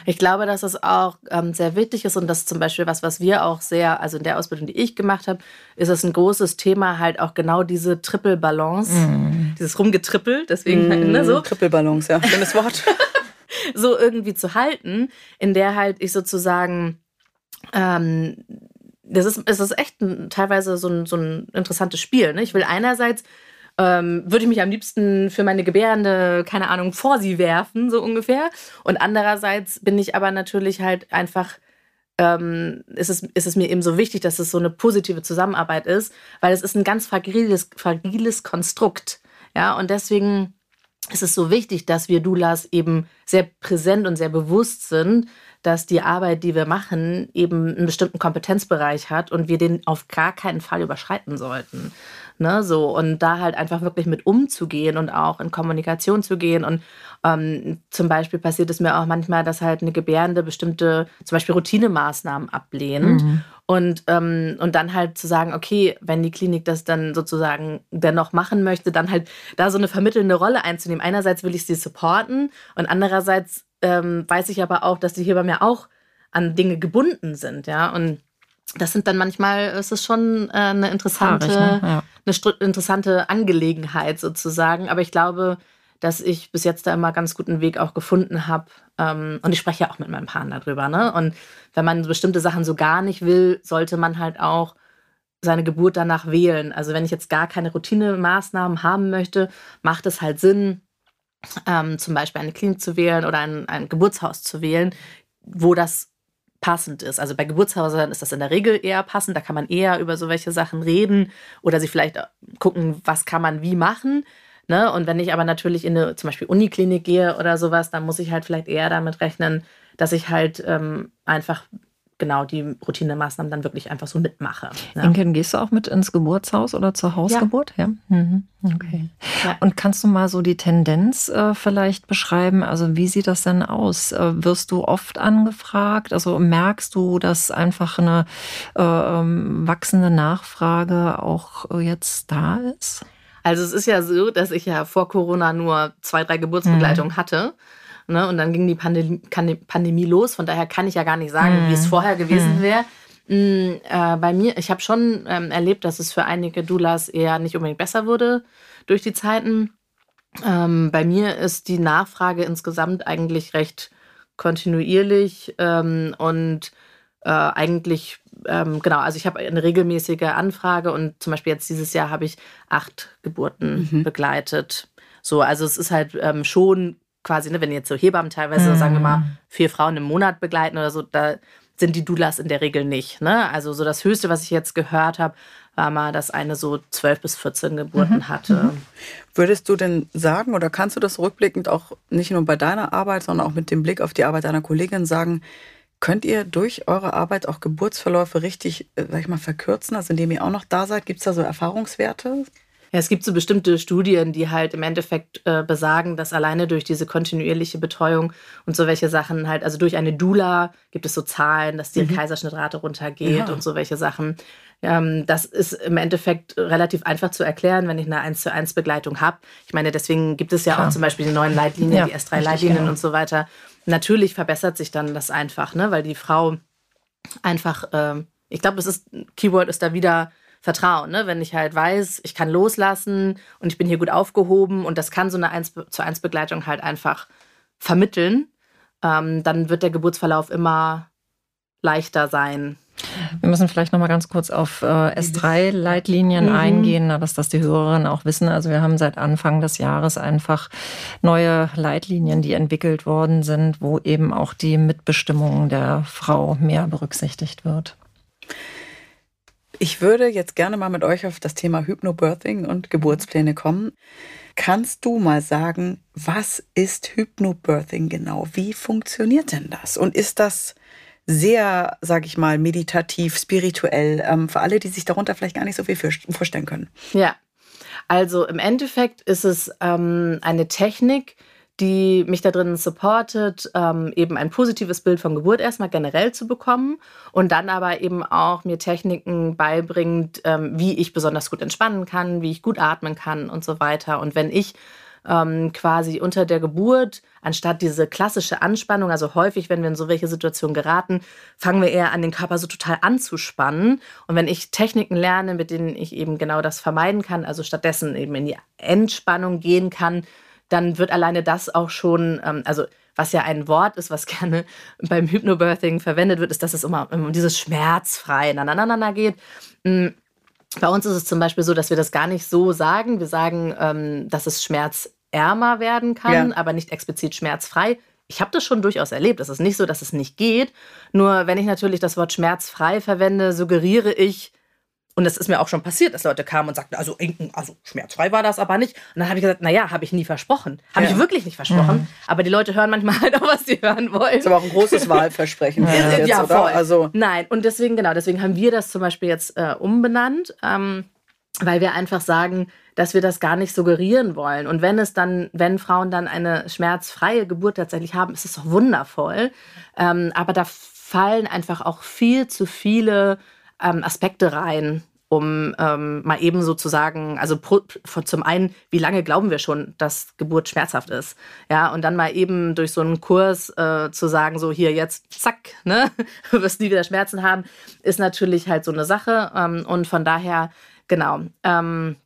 ich glaube, dass es auch ähm, sehr wichtig ist und das ist zum Beispiel was, was wir auch sehr, also in der Ausbildung, die ich gemacht habe, ist es ein großes Thema, halt auch genau diese Triple Balance, mm. dieses Rumgetrippel, deswegen mm. ne, so. Triple Balance, ja, schönes Wort. so irgendwie zu halten, in der halt ich sozusagen ähm, das ist, es ist echt ein, teilweise so ein, so ein interessantes Spiel. Ne? Ich will einerseits ähm, würde ich mich am liebsten für meine Gebärende, keine Ahnung, vor sie werfen, so ungefähr. Und andererseits bin ich aber natürlich halt einfach, ähm, ist, es, ist es mir eben so wichtig, dass es so eine positive Zusammenarbeit ist, weil es ist ein ganz fragiles, fragiles Konstrukt. Ja, und deswegen ist es so wichtig, dass wir Doulas eben sehr präsent und sehr bewusst sind, dass die Arbeit, die wir machen, eben einen bestimmten Kompetenzbereich hat und wir den auf gar keinen Fall überschreiten sollten. Ne, so, und da halt einfach wirklich mit umzugehen und auch in Kommunikation zu gehen. Und ähm, zum Beispiel passiert es mir auch manchmal, dass halt eine Gebärende bestimmte, zum Beispiel Routinemaßnahmen ablehnt. Mhm. Und, ähm, und dann halt zu sagen, okay, wenn die Klinik das dann sozusagen dennoch machen möchte, dann halt da so eine vermittelnde Rolle einzunehmen. Einerseits will ich sie supporten und andererseits ähm, weiß ich aber auch, dass sie hier bei mir auch an Dinge gebunden sind, ja. Und das sind dann manchmal, es ist schon äh, eine interessante, Haarig, ne? ja. eine interessante Angelegenheit sozusagen. Aber ich glaube, dass ich bis jetzt da immer ganz guten Weg auch gefunden habe. Ähm, und ich spreche ja auch mit meinem Partner darüber. Ne? Und wenn man bestimmte Sachen so gar nicht will, sollte man halt auch seine Geburt danach wählen. Also wenn ich jetzt gar keine Routinemaßnahmen haben möchte, macht es halt Sinn, ähm, zum Beispiel eine Klinik zu wählen oder ein, ein Geburtshaus zu wählen, wo das passend ist. Also bei Geburtshäusern ist das in der Regel eher passend, da kann man eher über so welche Sachen reden oder sich vielleicht gucken, was kann man wie machen. Ne? Und wenn ich aber natürlich in eine zum Beispiel Uniklinik gehe oder sowas, dann muss ich halt vielleicht eher damit rechnen, dass ich halt ähm, einfach genau die Routinemaßnahmen dann wirklich einfach so mitmache. Ja. Inken, gehst du auch mit ins Geburtshaus oder zur Hausgeburt? Ja. ja? Mhm. Okay. Ja. Und kannst du mal so die Tendenz äh, vielleicht beschreiben? Also wie sieht das denn aus? Äh, wirst du oft angefragt? Also merkst du, dass einfach eine äh, ähm, wachsende Nachfrage auch äh, jetzt da ist? Also es ist ja so, dass ich ja vor Corona nur zwei, drei Geburtsbegleitungen mhm. hatte. Ne? Und dann ging die Pandemie, Pandemie los. Von daher kann ich ja gar nicht sagen, mhm. wie es mhm. vorher gewesen mhm. wäre. Mhm, äh, bei mir, ich habe schon ähm, erlebt, dass es für einige Doulas eher nicht unbedingt besser wurde durch die Zeiten. Ähm, bei mir ist die Nachfrage insgesamt eigentlich recht kontinuierlich ähm, und äh, eigentlich, ähm, genau, also ich habe eine regelmäßige Anfrage und zum Beispiel jetzt dieses Jahr habe ich acht Geburten mhm. begleitet. So, also es ist halt ähm, schon quasi, ne, wenn jetzt so Hebammen teilweise, mhm. sagen wir mal, vier Frauen im Monat begleiten oder so, da sind die Doulas in der Regel nicht. Ne? Also so das Höchste, was ich jetzt gehört habe, war mal, dass eine so zwölf bis 14 Geburten mhm. hatte. Mhm. Würdest du denn sagen oder kannst du das rückblickend auch nicht nur bei deiner Arbeit, sondern auch mit dem Blick auf die Arbeit deiner Kollegin sagen, Könnt ihr durch eure Arbeit auch Geburtsverläufe richtig, äh, sag ich mal, verkürzen, also indem ihr auch noch da seid? Gibt es da so Erfahrungswerte? Ja, es gibt so bestimmte Studien, die halt im Endeffekt äh, besagen, dass alleine durch diese kontinuierliche Betreuung und so welche Sachen halt, also durch eine Doula gibt es so Zahlen, dass die mhm. Kaiserschnittrate runtergeht ja. und so welche Sachen. Ähm, das ist im Endeffekt relativ einfach zu erklären, wenn ich eine 1 zu 1 Begleitung habe. Ich meine, deswegen gibt es ja Klar. auch zum Beispiel die neuen Leitlinien, ja, die S3-Leitlinien genau. und so weiter. Natürlich verbessert sich dann das einfach, ne? weil die Frau einfach, äh, ich glaube, das ist, Keyword ist da wieder Vertrauen. Ne? Wenn ich halt weiß, ich kann loslassen und ich bin hier gut aufgehoben und das kann so eine 1 zu 1 Begleitung halt einfach vermitteln, ähm, dann wird der Geburtsverlauf immer leichter sein. Wir müssen vielleicht noch mal ganz kurz auf äh, S3-Leitlinien mhm. eingehen, dass das die Hörerinnen auch wissen. Also wir haben seit Anfang des Jahres einfach neue Leitlinien, die entwickelt worden sind, wo eben auch die Mitbestimmung der Frau mehr berücksichtigt wird. Ich würde jetzt gerne mal mit euch auf das Thema Hypnobirthing und Geburtspläne kommen. Kannst du mal sagen, was ist Hypnobirthing genau? Wie funktioniert denn das? Und ist das sehr, sage ich mal, meditativ, spirituell, ähm, für alle, die sich darunter vielleicht gar nicht so viel vorstellen können? Ja, also im Endeffekt ist es ähm, eine Technik, die mich da drinnen supportet, ähm, eben ein positives Bild von Geburt erstmal generell zu bekommen und dann aber eben auch mir Techniken beibringt, ähm, wie ich besonders gut entspannen kann, wie ich gut atmen kann und so weiter. Und wenn ich ähm, quasi unter der Geburt, anstatt diese klassische Anspannung, also häufig, wenn wir in so welche Situationen geraten, fangen wir eher an, den Körper so total anzuspannen. Und wenn ich Techniken lerne, mit denen ich eben genau das vermeiden kann, also stattdessen eben in die Entspannung gehen kann, dann wird alleine das auch schon, ähm, also was ja ein Wort ist, was gerne beim Hypnobirthing verwendet wird, ist, dass es immer um dieses schmerzfrei naneinander geht. Hm, bei uns ist es zum Beispiel so, dass wir das gar nicht so sagen. Wir sagen, ähm, dass es schmerzärmer werden kann, ja. aber nicht explizit schmerzfrei. Ich habe das schon durchaus erlebt. Es ist nicht so, dass es nicht geht. Nur wenn ich natürlich das Wort schmerzfrei verwende, suggeriere ich, und das ist mir auch schon passiert, dass Leute kamen und sagten, also, also schmerzfrei war das aber nicht. Und dann habe ich gesagt, naja, habe ich nie versprochen. Habe ja. ich wirklich nicht versprochen. Mhm. Aber die Leute hören manchmal halt auch, was sie hören wollen. Das ist aber auch ein großes Wahlversprechen. ja, jetzt, ja voll. Also Nein, und deswegen, genau, deswegen haben wir das zum Beispiel jetzt äh, umbenannt, ähm, weil wir einfach sagen, dass wir das gar nicht suggerieren wollen. Und wenn es dann, wenn Frauen dann eine schmerzfreie Geburt tatsächlich haben, ist es doch wundervoll. Ähm, aber da fallen einfach auch viel zu viele ähm, Aspekte rein, um ähm, mal eben sozusagen, also pro, zum einen, wie lange glauben wir schon, dass Geburt schmerzhaft ist? Ja, und dann mal eben durch so einen Kurs äh, zu sagen, so hier jetzt, zack, ne, wirst nie wieder Schmerzen haben, ist natürlich halt so eine Sache. Ähm, und von daher, genau, ähm,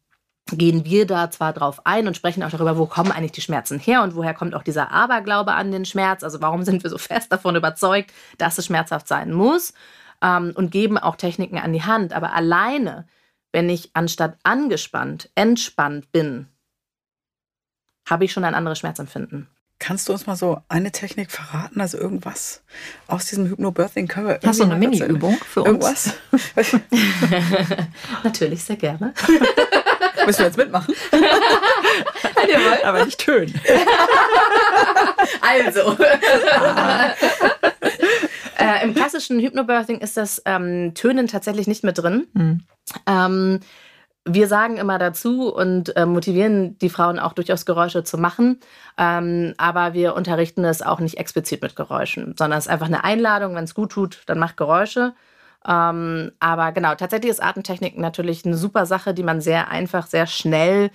gehen wir da zwar drauf ein und sprechen auch darüber, wo kommen eigentlich die Schmerzen her und woher kommt auch dieser Aberglaube an den Schmerz? Also warum sind wir so fest davon überzeugt, dass es schmerzhaft sein muss? Ähm, und geben auch Techniken an die Hand. Aber alleine, wenn ich anstatt angespannt, entspannt bin, habe ich schon ein anderes Schmerzempfinden. Kannst du uns mal so eine Technik verraten? Also irgendwas aus diesem Hypnobirthing können wir. Hast du eine Mini-Übung für uns? Irgendwas? Natürlich, sehr gerne. Müssen wir jetzt mitmachen? Aber nicht tönen. also. Äh, Im klassischen Hypnobirthing ist das ähm, Tönen tatsächlich nicht mit drin. Mhm. Ähm, wir sagen immer dazu und äh, motivieren die Frauen auch durchaus Geräusche zu machen, ähm, aber wir unterrichten es auch nicht explizit mit Geräuschen, sondern es ist einfach eine Einladung, wenn es gut tut, dann macht Geräusche. Ähm, aber genau, tatsächlich ist Atemtechnik natürlich eine super Sache, die man sehr einfach, sehr schnell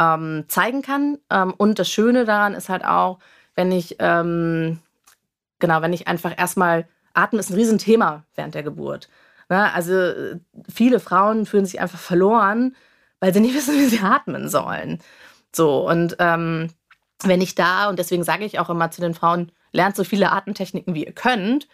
ähm, zeigen kann. Ähm, und das Schöne daran ist halt auch, wenn ich ähm, genau, wenn ich einfach erstmal Atmen ist ein Riesenthema während der Geburt. Ne? Also viele Frauen fühlen sich einfach verloren, weil sie nicht wissen, wie sie atmen sollen. So, und ähm, wenn ich da, und deswegen sage ich auch immer zu den Frauen, lernt so viele Atemtechniken, wie ihr könnt,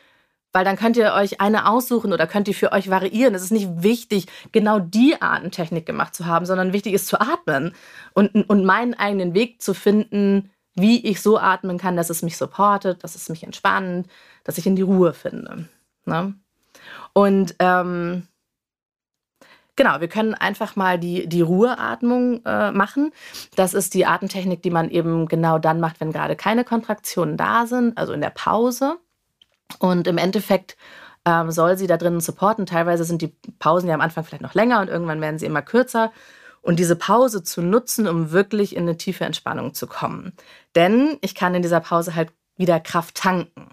weil dann könnt ihr euch eine aussuchen oder könnt ihr für euch variieren. Es ist nicht wichtig, genau die Atemtechnik gemacht zu haben, sondern wichtig ist zu atmen und, und meinen eigenen Weg zu finden, wie ich so atmen kann, dass es mich supportet, dass es mich entspannt, dass ich in die Ruhe finde. Ne? Und ähm, genau, wir können einfach mal die, die Ruheatmung äh, machen. Das ist die Atemtechnik, die man eben genau dann macht, wenn gerade keine Kontraktionen da sind, also in der Pause. Und im Endeffekt ähm, soll sie da drinnen supporten. Teilweise sind die Pausen ja am Anfang vielleicht noch länger und irgendwann werden sie immer kürzer und diese Pause zu nutzen, um wirklich in eine tiefe Entspannung zu kommen. Denn ich kann in dieser Pause halt wieder Kraft tanken.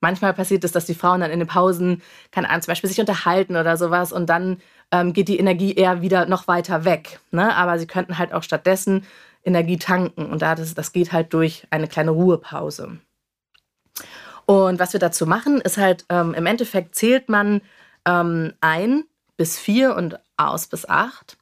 Manchmal passiert es, dass die Frauen dann in den Pausen, keine Ahnung, zum Beispiel sich unterhalten oder sowas und dann ähm, geht die Energie eher wieder noch weiter weg. Ne? Aber sie könnten halt auch stattdessen Energie tanken und da das, das geht halt durch eine kleine Ruhepause. Und was wir dazu machen, ist halt ähm, im Endeffekt zählt man ähm, ein bis vier und aus bis acht.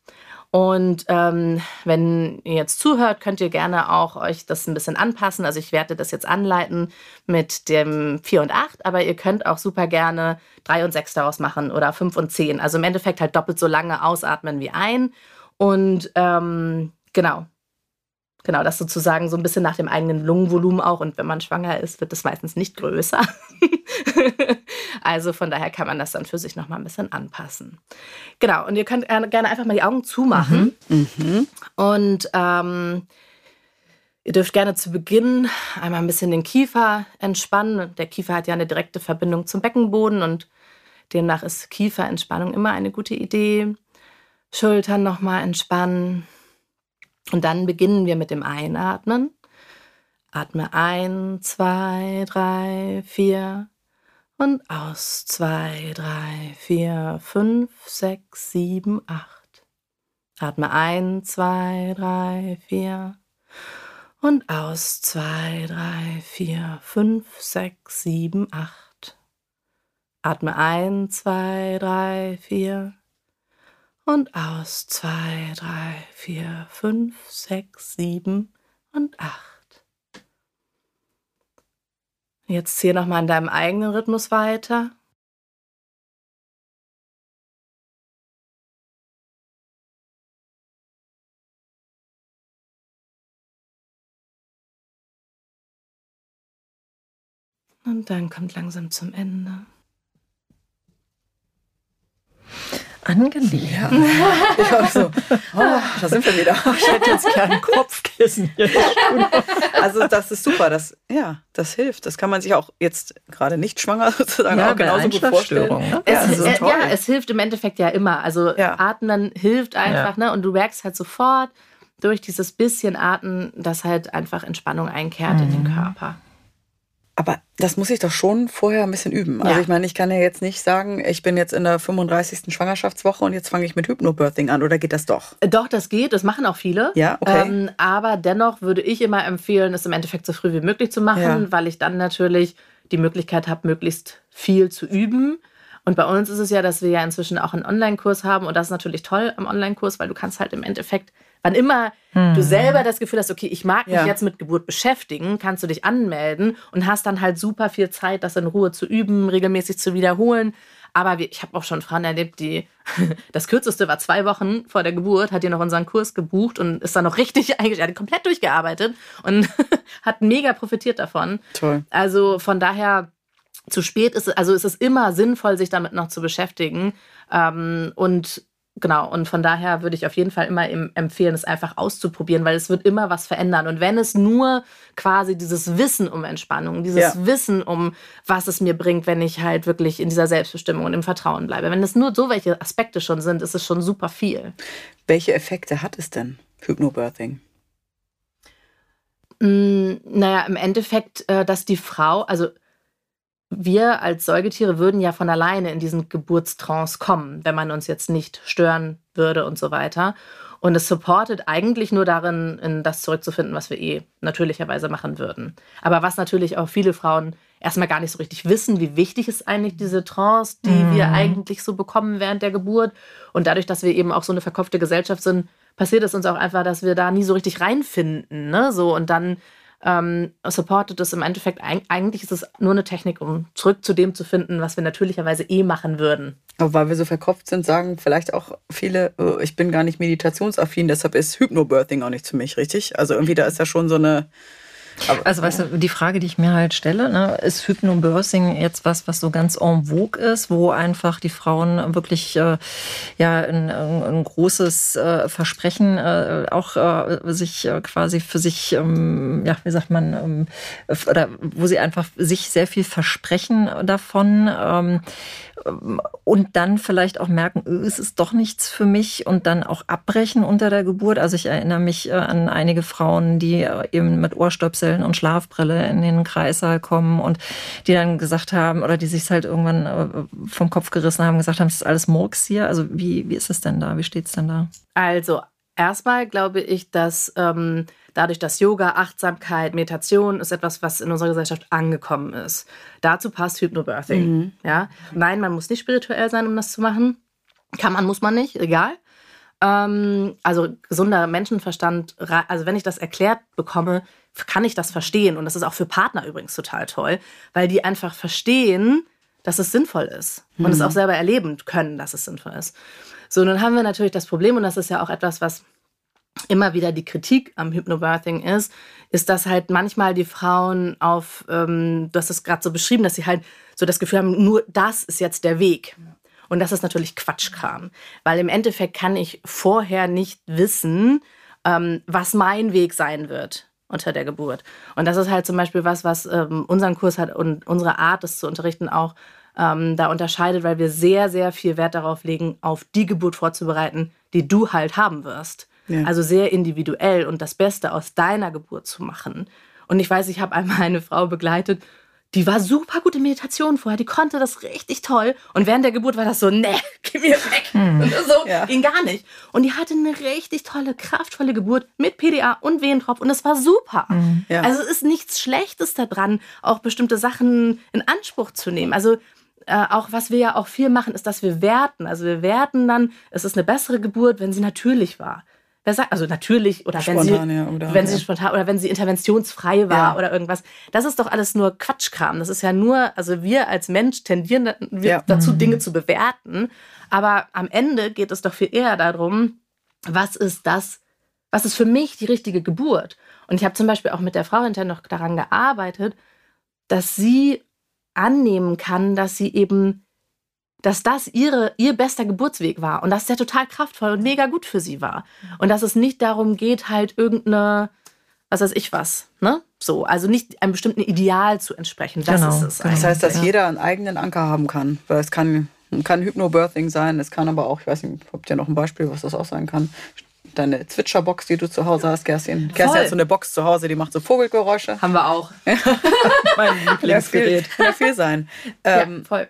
Und ähm, wenn ihr jetzt zuhört, könnt ihr gerne auch euch das ein bisschen anpassen. Also ich werde das jetzt anleiten mit dem 4 und 8, aber ihr könnt auch super gerne 3 und 6 daraus machen oder 5 und 10. Also im Endeffekt halt doppelt so lange ausatmen wie ein. Und ähm, genau, Genau, das sozusagen so ein bisschen nach dem eigenen Lungenvolumen auch. Und wenn man schwanger ist, wird es meistens nicht größer. also von daher kann man das dann für sich nochmal ein bisschen anpassen. Genau, und ihr könnt gerne einfach mal die Augen zumachen. Mhm. Mhm. Und ähm, ihr dürft gerne zu Beginn einmal ein bisschen den Kiefer entspannen. Der Kiefer hat ja eine direkte Verbindung zum Beckenboden und demnach ist Kieferentspannung immer eine gute Idee. Schultern nochmal entspannen. Und dann beginnen wir mit dem Einatmen. Atme ein, zwei, drei, vier und aus zwei, drei, vier, fünf, sechs, sieben, acht. Atme ein, zwei, drei, vier und aus zwei, drei, vier, fünf, sechs, sieben, acht. Atme ein, zwei, drei, vier und aus. Zwei, drei, vier, fünf, sechs, sieben und acht. Jetzt zieh nochmal in deinem eigenen Rhythmus weiter. Und dann kommt langsam zum Ende. Angenehm. Ja. Ich war so, oh, da sind wir wieder. Ich hätte jetzt gern Kopfkissen. also das ist super. Das, ja, das hilft. Das kann man sich auch jetzt gerade nicht schwanger sozusagen ja, auch genauso gut vorstellen. Ne? Es, ja, also äh, ja, es hilft im Endeffekt ja immer. Also ja. Atmen hilft einfach. Ne? Und du merkst halt sofort durch dieses bisschen Atmen, dass halt einfach Entspannung einkehrt mhm. in den mhm. Körper. Aber das muss ich doch schon vorher ein bisschen üben. Also ja. ich meine, ich kann ja jetzt nicht sagen, ich bin jetzt in der 35. Schwangerschaftswoche und jetzt fange ich mit Hypnobirthing an. Oder geht das doch? Äh, doch, das geht. Das machen auch viele. Ja, okay. Ähm, aber dennoch würde ich immer empfehlen, es im Endeffekt so früh wie möglich zu machen, ja. weil ich dann natürlich die Möglichkeit habe, möglichst viel zu üben. Und bei uns ist es ja, dass wir ja inzwischen auch einen Online-Kurs haben. Und das ist natürlich toll am Online-Kurs, weil du kannst halt im Endeffekt Wann immer hm. du selber das Gefühl hast, okay, ich mag mich ja. jetzt mit Geburt beschäftigen, kannst du dich anmelden und hast dann halt super viel Zeit, das in Ruhe zu üben, regelmäßig zu wiederholen. Aber ich habe auch schon Frauen erlebt, die das kürzeste war zwei Wochen vor der Geburt, hat ihr noch unseren Kurs gebucht und ist dann noch richtig eingestellt, komplett durchgearbeitet und hat mega profitiert davon. Toll. Also von daher zu spät ist, also ist es immer sinnvoll, sich damit noch zu beschäftigen. Ähm, und Genau, und von daher würde ich auf jeden Fall immer empfehlen, es einfach auszuprobieren, weil es wird immer was verändern. Und wenn es nur quasi dieses Wissen um Entspannung, dieses ja. Wissen um, was es mir bringt, wenn ich halt wirklich in dieser Selbstbestimmung und im Vertrauen bleibe, wenn es nur so welche Aspekte schon sind, ist es schon super viel. Welche Effekte hat es denn, Hypnobirthing? Mm, naja, im Endeffekt, äh, dass die Frau, also wir als Säugetiere würden ja von alleine in diesen Geburtstrance kommen, wenn man uns jetzt nicht stören würde und so weiter. Und es supportet eigentlich nur darin, in das zurückzufinden, was wir eh natürlicherweise machen würden. Aber was natürlich auch viele Frauen erstmal gar nicht so richtig wissen, wie wichtig ist eigentlich diese Trance, die mhm. wir eigentlich so bekommen während der Geburt. Und dadurch, dass wir eben auch so eine verkopfte Gesellschaft sind, passiert es uns auch einfach, dass wir da nie so richtig reinfinden. Ne? So, und dann ähm, supportet es im Endeffekt, eigentlich ist es nur eine Technik, um zurück zu dem zu finden, was wir natürlicherweise eh machen würden. Aber weil wir so verkopft sind, sagen vielleicht auch viele, oh, ich bin gar nicht meditationsaffin, deshalb ist Hypnobirthing auch nicht für mich, richtig? Also irgendwie da ist ja schon so eine aber, also weißt du, die Frage, die ich mir halt stelle, ne, ist Hypnobirthing jetzt was, was so ganz en vogue ist, wo einfach die Frauen wirklich äh, ja ein, ein großes äh, Versprechen äh, auch äh, sich äh, quasi für sich, ähm, ja, wie sagt man, ähm, oder wo sie einfach sich sehr viel versprechen davon. Ähm, und dann vielleicht auch merken, öh, es ist doch nichts für mich und dann auch abbrechen unter der Geburt. Also ich erinnere mich äh, an einige Frauen, die äh, eben mit Ohrstöpseln und Schlafbrille in den Kreissaal kommen und die dann gesagt haben oder die sich halt irgendwann äh, vom Kopf gerissen haben, gesagt haben, es ist alles Murks hier. Also wie, wie ist es denn da? Wie steht es denn da? Also erstmal glaube ich, dass ähm, dadurch, dass Yoga, Achtsamkeit, Meditation ist etwas, was in unserer Gesellschaft angekommen ist. Dazu passt Hypnobirthing. Mhm. Ja? Nein, man muss nicht spirituell sein, um das zu machen. Kann man, muss man nicht, egal. Ähm, also gesunder Menschenverstand, also wenn ich das erklärt bekomme, kann ich das verstehen. Und das ist auch für Partner übrigens total toll, weil die einfach verstehen, dass es sinnvoll ist und es mhm. auch selber erleben können, dass es sinnvoll ist. So, nun haben wir natürlich das Problem, und das ist ja auch etwas, was immer wieder die Kritik am Hypnobirthing ist, ist, dass halt manchmal die Frauen auf, ähm, du hast es gerade so beschrieben, dass sie halt so das Gefühl haben, nur das ist jetzt der Weg. Und das ist natürlich Quatschkram. Weil im Endeffekt kann ich vorher nicht wissen, ähm, was mein Weg sein wird unter der Geburt. Und das ist halt zum Beispiel was, was ähm, unseren Kurs hat und unsere Art, das zu unterrichten, auch ähm, da unterscheidet, weil wir sehr, sehr viel Wert darauf legen, auf die Geburt vorzubereiten, die du halt haben wirst. Ja. Also sehr individuell und das Beste aus deiner Geburt zu machen. Und ich weiß, ich habe einmal eine Frau begleitet, die war super gute Meditation vorher, die konnte das richtig toll. Und während der Geburt war das so, ne, geh mir weg. Hm. Und so ja. ging gar nicht. Und die hatte eine richtig tolle, kraftvolle Geburt mit PDA und Wehentropf und es war super. Hm. Ja. Also es ist nichts Schlechtes daran, auch bestimmte Sachen in Anspruch zu nehmen. Also äh, auch was wir ja auch viel machen, ist, dass wir werten. Also wir werten dann, es ist eine bessere Geburt, wenn sie natürlich war. Wer sagt, also natürlich, oder spontan, wenn sie, ja, oder, wenn sie spontan, oder wenn sie interventionsfrei war ja. oder irgendwas. Das ist doch alles nur Quatschkram. Das ist ja nur, also wir als Mensch tendieren ja. dazu, mhm. Dinge zu bewerten. Aber am Ende geht es doch viel eher darum, was ist das, was ist für mich die richtige Geburt? Und ich habe zum Beispiel auch mit der Frau hinterher noch daran gearbeitet, dass sie annehmen kann, dass sie eben dass das ihre, ihr bester Geburtsweg war und dass der total kraftvoll und mega gut für sie war. Und dass es nicht darum geht, halt irgendeine, was weiß ich was, ne? So, also nicht einem bestimmten Ideal zu entsprechen. Das genau, ist es. Genau. Das heißt, dass ja. jeder einen eigenen Anker haben kann. Weil es kann, kann Hypnobirthing sein, es kann aber auch, ich weiß nicht, habt ihr noch ein Beispiel, was das auch sein kann? Deine Zwitscherbox, die du zu Hause hast, Kerstin. Voll. Kerstin hat so eine Box zu Hause, die macht so Vogelgeräusche. Haben wir auch. mein Lieblingsgerät. Kann ja viel sein. Ähm, ja, voll.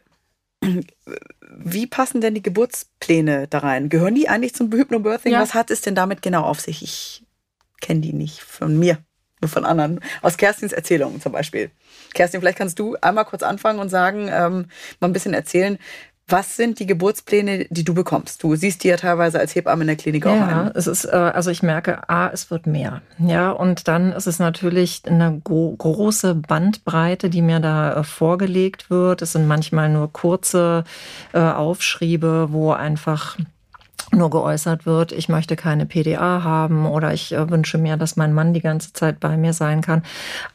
Wie passen denn die Geburtspläne da rein? Gehören die eigentlich zum Hypnobirthing? Ja. Was hat es denn damit genau auf sich? Ich kenne die nicht von mir, nur von anderen. Aus Kerstins Erzählungen zum Beispiel. Kerstin, vielleicht kannst du einmal kurz anfangen und sagen, ähm, mal ein bisschen erzählen, was sind die Geburtspläne, die du bekommst? Du siehst die ja teilweise als Hebamme in der Klinik ja, auch Ja, es ist, äh, also ich merke, A, es wird mehr. Ja, und dann ist es natürlich eine große Bandbreite, die mir da äh, vorgelegt wird. Es sind manchmal nur kurze äh, Aufschriebe, wo einfach nur geäußert wird, ich möchte keine PDA haben oder ich äh, wünsche mir, dass mein Mann die ganze Zeit bei mir sein kann.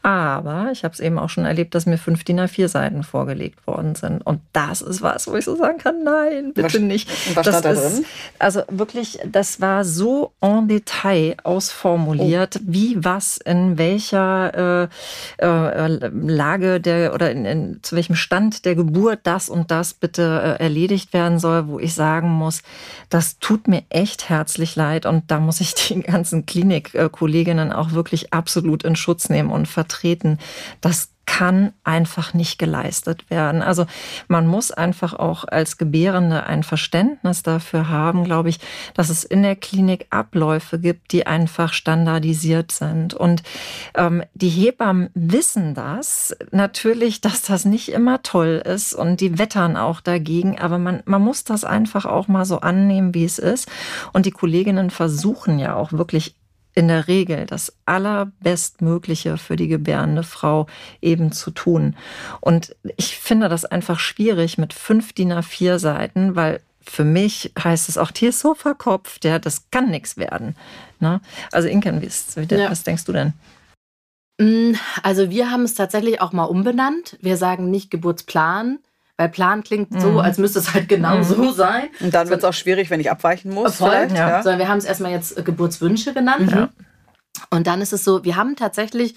Aber ich habe es eben auch schon erlebt, dass mir fünf DIN A4 Seiten vorgelegt worden sind. Und das ist was, wo ich so sagen kann, nein, bitte was, nicht. Was das stand da drin? also wirklich, das war so en Detail ausformuliert, oh. wie was in welcher äh, äh, Lage der oder in, in, zu welchem Stand der Geburt das und das bitte äh, erledigt werden soll, wo ich sagen muss, das tut mir echt herzlich leid und da muss ich die ganzen Klinikkolleginnen auch wirklich absolut in Schutz nehmen und vertreten. Das kann einfach nicht geleistet werden. Also man muss einfach auch als Gebärende ein Verständnis dafür haben, glaube ich, dass es in der Klinik Abläufe gibt, die einfach standardisiert sind. Und ähm, die Hebammen wissen das natürlich, dass das nicht immer toll ist und die wettern auch dagegen, aber man, man muss das einfach auch mal so annehmen, wie es ist. Und die Kolleginnen versuchen ja auch wirklich in der Regel das Allerbestmögliche für die gebärende Frau eben zu tun. Und ich finde das einfach schwierig mit fünf DIN A4 Seiten, weil für mich heißt es auch, die ist so verkopft, ja, das kann nichts werden. Ne? Also Inken, was, ja. was denkst du denn? Mm, also wir haben es tatsächlich auch mal umbenannt. Wir sagen nicht Geburtsplan, weil Plan klingt so, mhm. als müsste es halt genau mhm. so sein. Und dann wird es auch schwierig, wenn ich abweichen muss. Voll, ja. ja. Sondern wir haben es erstmal jetzt äh, Geburtswünsche genannt. Mhm. Und dann ist es so, wir haben tatsächlich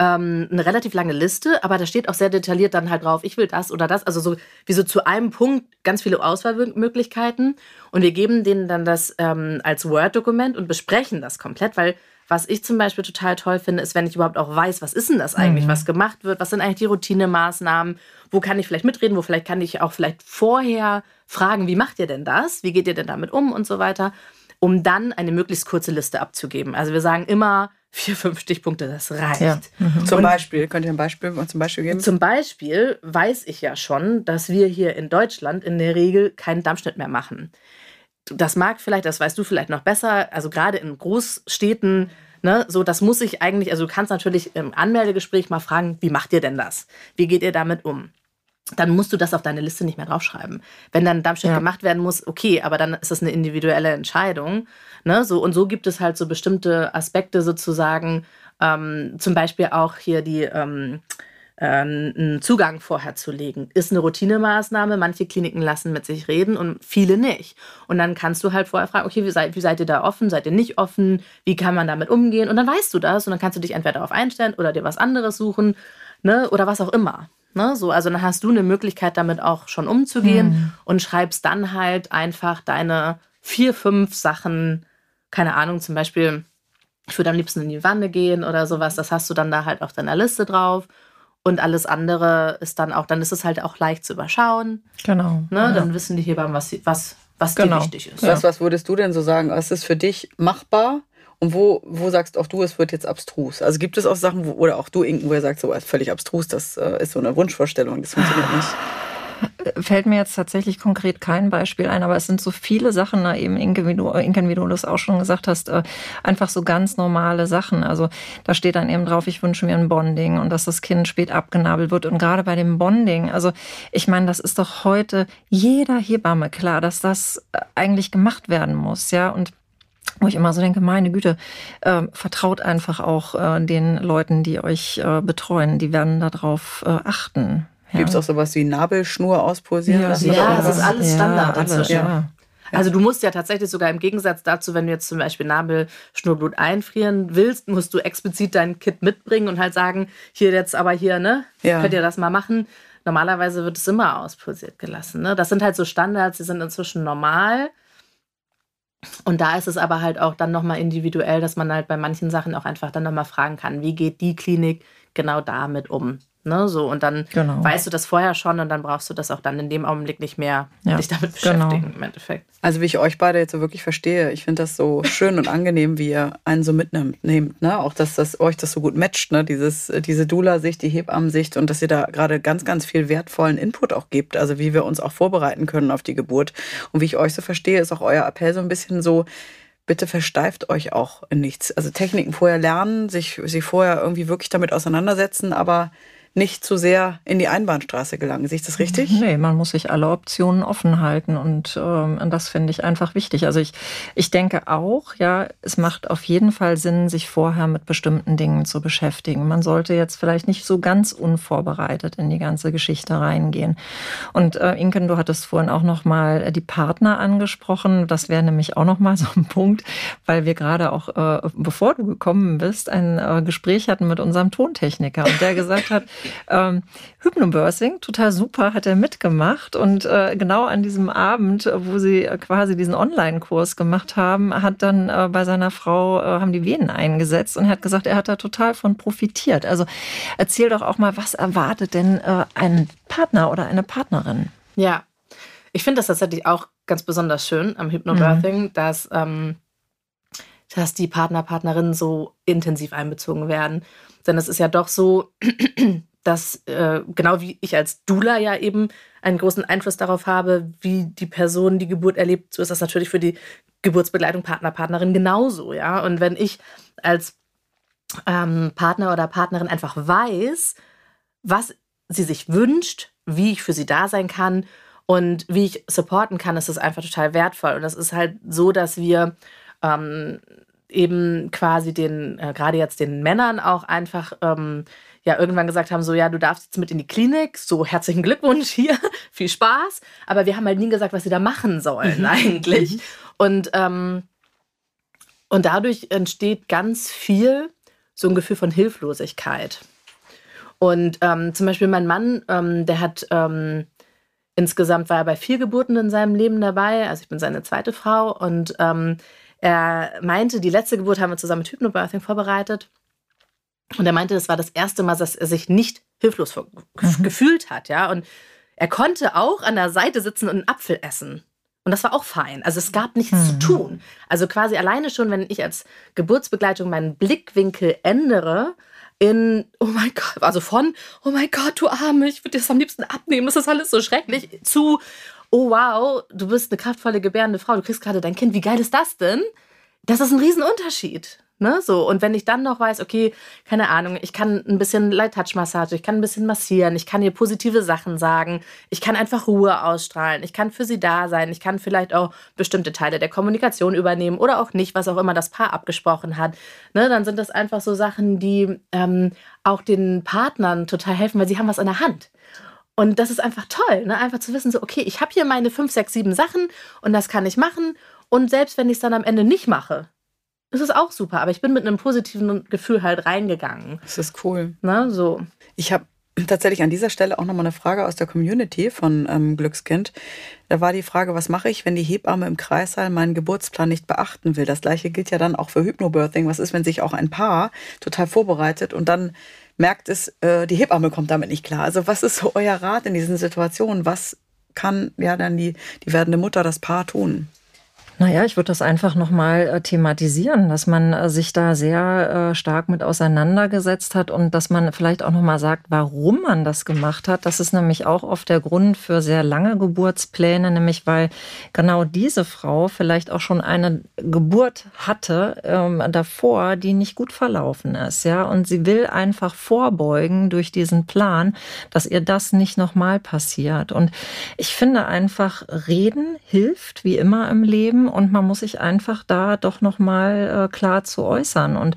ähm, eine relativ lange Liste, aber da steht auch sehr detailliert dann halt drauf, ich will das oder das. Also so wie so zu einem Punkt ganz viele Auswahlmöglichkeiten. Und wir geben denen dann das ähm, als Word-Dokument und besprechen das komplett, weil was ich zum Beispiel total toll finde, ist, wenn ich überhaupt auch weiß, was ist denn das eigentlich, mhm. was gemacht wird, was sind eigentlich die Routinemaßnahmen, wo kann ich vielleicht mitreden, wo vielleicht kann ich auch vielleicht vorher fragen, wie macht ihr denn das, wie geht ihr denn damit um und so weiter, um dann eine möglichst kurze Liste abzugeben. Also wir sagen immer vier, fünf Stichpunkte, das reicht. Ja. Mhm. Zum Beispiel, könnt ihr ein Beispiel zum Beispiel geben? Zum Beispiel weiß ich ja schon, dass wir hier in Deutschland in der Regel keinen Dammschnitt mehr machen. Das mag vielleicht, das weißt du vielleicht noch besser, also gerade in Großstädten, ne, so das muss ich eigentlich, also du kannst natürlich im Anmeldegespräch mal fragen, wie macht ihr denn das? Wie geht ihr damit um? Dann musst du das auf deine Liste nicht mehr draufschreiben. Wenn dann Darmstadt ja. gemacht werden muss, okay, aber dann ist das eine individuelle Entscheidung. Ne, so, und so gibt es halt so bestimmte Aspekte sozusagen, ähm, zum Beispiel auch hier die ähm, äh, einen Zugang vorher zu legen. Ist eine Routinemaßnahme. Manche Kliniken lassen mit sich reden und viele nicht. Und dann kannst du halt vorher fragen, okay, wie seid, wie seid ihr da offen? Seid ihr nicht offen? Wie kann man damit umgehen? Und dann weißt du das und dann kannst du dich entweder darauf einstellen oder dir was anderes suchen ne? oder was auch immer. Ne? So, also dann hast du eine Möglichkeit, damit auch schon umzugehen mhm. und schreibst dann halt einfach deine vier, fünf Sachen, keine Ahnung, zum Beispiel, ich würde am liebsten in die Wanne gehen oder sowas. Das hast du dann da halt auf deiner Liste drauf. Und alles andere ist dann auch, dann ist es halt auch leicht zu überschauen. Genau. Ne? Ja. Dann wissen die Hebammen, was, was, was genau. dir wichtig ist. Was, was würdest du denn so sagen? Was ist für dich machbar? Und wo, wo sagst auch du, es wird jetzt abstrus? Also gibt es auch Sachen, wo, oder auch du, Inken, wo ihr sagt, so völlig abstrus, das äh, ist so eine Wunschvorstellung, das funktioniert nicht fällt mir jetzt tatsächlich konkret kein Beispiel ein, aber es sind so viele Sachen, na, eben Inke, wie du, Inke, wie du das auch schon gesagt hast, äh, einfach so ganz normale Sachen. Also da steht dann eben drauf, ich wünsche mir ein Bonding und dass das Kind spät abgenabelt wird. Und gerade bei dem Bonding, also ich meine, das ist doch heute jeder Hebamme klar, dass das äh, eigentlich gemacht werden muss, ja. Und wo ich immer so denke, meine Güte, äh, vertraut einfach auch äh, den Leuten, die euch äh, betreuen. Die werden darauf äh, achten. Ja. Gibt es auch sowas wie Nabelschnur auspulsieren ja, lassen? Ja, das ist alles Standard ja, inzwischen. Ja. Also du musst ja tatsächlich sogar im Gegensatz dazu, wenn du jetzt zum Beispiel Nabelschnurblut einfrieren willst, musst du explizit dein Kit mitbringen und halt sagen, hier jetzt aber hier, ne, ja. könnt ihr das mal machen. Normalerweise wird es immer auspulsiert gelassen. Ne? Das sind halt so Standards, die sind inzwischen normal. Und da ist es aber halt auch dann nochmal individuell, dass man halt bei manchen Sachen auch einfach dann nochmal fragen kann, wie geht die Klinik genau damit um? Ne, so, und dann genau. weißt du das vorher schon und dann brauchst du das auch dann in dem Augenblick nicht mehr ja, dich damit genau. beschäftigen genau. im Endeffekt. Also wie ich euch beide jetzt so wirklich verstehe, ich finde das so schön und angenehm, wie ihr einen so mitnimmt, nehmt, ne? Auch dass das euch das so gut matcht, ne? Dieses, diese Dula-Sicht, die Hebammensicht und dass ihr da gerade ganz, ganz viel wertvollen Input auch gibt, also wie wir uns auch vorbereiten können auf die Geburt. Und wie ich euch so verstehe, ist auch euer Appell so ein bisschen so, bitte versteift euch auch in nichts. Also Techniken vorher lernen, sich, sich vorher irgendwie wirklich damit auseinandersetzen, aber nicht zu sehr in die Einbahnstraße gelangen. Sehe ich das richtig? Nee, man muss sich alle Optionen offen halten und ähm, das finde ich einfach wichtig. Also ich, ich denke auch, ja, es macht auf jeden Fall Sinn, sich vorher mit bestimmten Dingen zu beschäftigen. Man sollte jetzt vielleicht nicht so ganz unvorbereitet in die ganze Geschichte reingehen. Und äh, Inken, du hattest vorhin auch noch mal die Partner angesprochen. Das wäre nämlich auch noch mal so ein Punkt, weil wir gerade auch, äh, bevor du gekommen bist, ein äh, Gespräch hatten mit unserem Tontechniker und der gesagt hat, ähm, Hypnobirthing, total super, hat er mitgemacht. Und äh, genau an diesem Abend, wo sie äh, quasi diesen Online-Kurs gemacht haben, hat dann äh, bei seiner Frau, äh, haben die Venen eingesetzt und er hat gesagt, er hat da total von profitiert. Also erzähl doch auch mal, was erwartet denn äh, ein Partner oder eine Partnerin? Ja, ich finde das tatsächlich auch ganz besonders schön am Hypnobirthing, mhm. dass, ähm, dass die Partner, Partnerinnen so intensiv einbezogen werden. Denn es ist ja doch so, dass äh, genau wie ich als Dula ja eben einen großen Einfluss darauf habe, wie die Person die Geburt erlebt, so ist das natürlich für die Geburtsbegleitung Partner, Partnerin genauso, ja. Und wenn ich als ähm, Partner oder Partnerin einfach weiß, was sie sich wünscht, wie ich für sie da sein kann und wie ich supporten kann, ist das einfach total wertvoll. Und das ist halt so, dass wir ähm, eben quasi den, äh, gerade jetzt den Männern auch einfach ähm, ja irgendwann gesagt haben, so ja, du darfst jetzt mit in die Klinik, so herzlichen Glückwunsch hier, viel Spaß. Aber wir haben halt nie gesagt, was sie da machen sollen mhm. eigentlich. Mhm. Und, ähm, und dadurch entsteht ganz viel so ein Gefühl von Hilflosigkeit. Und ähm, zum Beispiel mein Mann, ähm, der hat ähm, insgesamt war er bei vier Geburten in seinem Leben dabei. Also ich bin seine zweite Frau und ähm, er meinte, die letzte Geburt haben wir zusammen mit Hypnobirthing vorbereitet. Und er meinte, das war das erste Mal, dass er sich nicht hilflos mhm. gefühlt hat, ja. Und er konnte auch an der Seite sitzen und einen Apfel essen. Und das war auch fein. Also es gab nichts mhm. zu tun. Also quasi alleine schon, wenn ich als Geburtsbegleitung meinen Blickwinkel ändere, in, oh mein Gott, also von, oh mein Gott, du Arme, ich würde das am liebsten abnehmen, das ist alles so schrecklich, zu, oh wow, du bist eine kraftvolle, gebärende Frau, du kriegst gerade dein Kind, wie geil ist das denn? Das ist ein Riesenunterschied. Ne, so. Und wenn ich dann noch weiß, okay, keine Ahnung, ich kann ein bisschen Light-Touch-Massage, ich kann ein bisschen massieren, ich kann ihr positive Sachen sagen, ich kann einfach Ruhe ausstrahlen, ich kann für sie da sein, ich kann vielleicht auch bestimmte Teile der Kommunikation übernehmen oder auch nicht, was auch immer das Paar abgesprochen hat. Ne, dann sind das einfach so Sachen, die ähm, auch den Partnern total helfen, weil sie haben was in der Hand. Und das ist einfach toll, ne? einfach zu wissen, so, okay, ich habe hier meine fünf, sechs, sieben Sachen und das kann ich machen. Und selbst wenn ich es dann am Ende nicht mache, das ist auch super, aber ich bin mit einem positiven Gefühl halt reingegangen. Das ist cool. Na, so. Ich habe tatsächlich an dieser Stelle auch nochmal eine Frage aus der Community von ähm, Glückskind. Da war die Frage, was mache ich, wenn die Hebamme im Kreissaal meinen Geburtsplan nicht beachten will? Das gleiche gilt ja dann auch für Hypnobirthing. Was ist, wenn sich auch ein Paar total vorbereitet und dann merkt es, äh, die Hebamme kommt damit nicht klar. Also was ist so euer Rat in diesen Situationen? Was kann ja dann die, die werdende Mutter, das Paar tun? Naja, ich würde das einfach nochmal äh, thematisieren, dass man äh, sich da sehr äh, stark mit auseinandergesetzt hat und dass man vielleicht auch nochmal sagt, warum man das gemacht hat. Das ist nämlich auch oft der Grund für sehr lange Geburtspläne, nämlich weil genau diese Frau vielleicht auch schon eine Geburt hatte ähm, davor, die nicht gut verlaufen ist. Ja, und sie will einfach vorbeugen durch diesen Plan, dass ihr das nicht nochmal passiert. Und ich finde einfach, reden hilft, wie immer im Leben und man muss sich einfach da doch noch mal äh, klar zu äußern. Und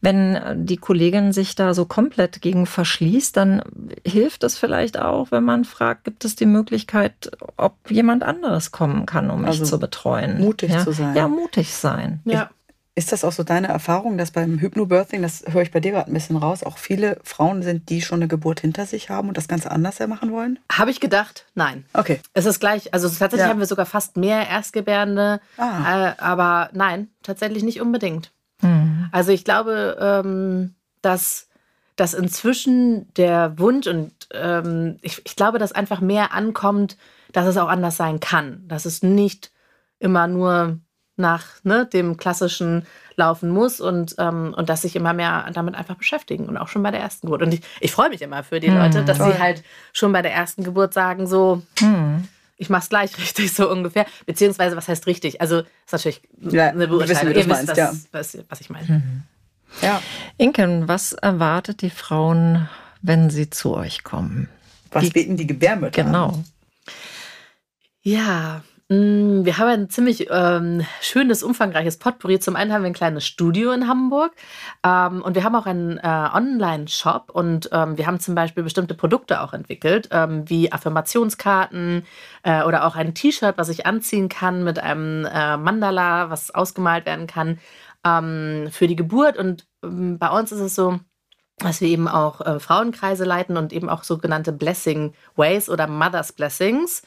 wenn äh, die Kollegin sich da so komplett gegen verschließt, dann hilft es vielleicht auch, wenn man fragt, gibt es die Möglichkeit, ob jemand anderes kommen kann, um mich also zu betreuen. Mutig ja? zu sein. Ja, mutig sein. Ja. Ist das auch so deine Erfahrung, dass beim Hypnobirthing, das höre ich bei dir gerade ein bisschen raus, auch viele Frauen sind, die schon eine Geburt hinter sich haben und das Ganze anders machen wollen? Habe ich gedacht, nein. Okay. Es ist gleich, also tatsächlich ja. haben wir sogar fast mehr Erstgebärende, ah. äh, aber nein, tatsächlich nicht unbedingt. Mhm. Also ich glaube, ähm, dass, dass inzwischen der Wunsch und ähm, ich, ich glaube, dass einfach mehr ankommt, dass es auch anders sein kann. Dass es nicht immer nur nach ne, dem klassischen laufen muss und, ähm, und dass sich immer mehr damit einfach beschäftigen und auch schon bei der ersten Geburt. Und ich, ich freue mich immer für die hm, Leute, dass toll. sie halt schon bei der ersten Geburt sagen, so, hm. ich mach's gleich richtig, so ungefähr. Beziehungsweise, was heißt richtig? Also, ist natürlich ja, eine Beurteilung. Ihr wisst, was, ja. was, was, ich meine. Mhm. Ja. Inken, was erwartet die Frauen, wenn sie zu euch kommen? Was die, bieten die Gebärmütter Genau. An? Ja, Mm, wir haben ein ziemlich ähm, schönes, umfangreiches Potpourri. Zum einen haben wir ein kleines Studio in Hamburg ähm, und wir haben auch einen äh, Online-Shop und ähm, wir haben zum Beispiel bestimmte Produkte auch entwickelt, ähm, wie Affirmationskarten äh, oder auch ein T-Shirt, was ich anziehen kann mit einem äh, Mandala, was ausgemalt werden kann ähm, für die Geburt. Und ähm, bei uns ist es so, dass wir eben auch äh, Frauenkreise leiten und eben auch sogenannte Blessing Ways oder Mother's Blessings.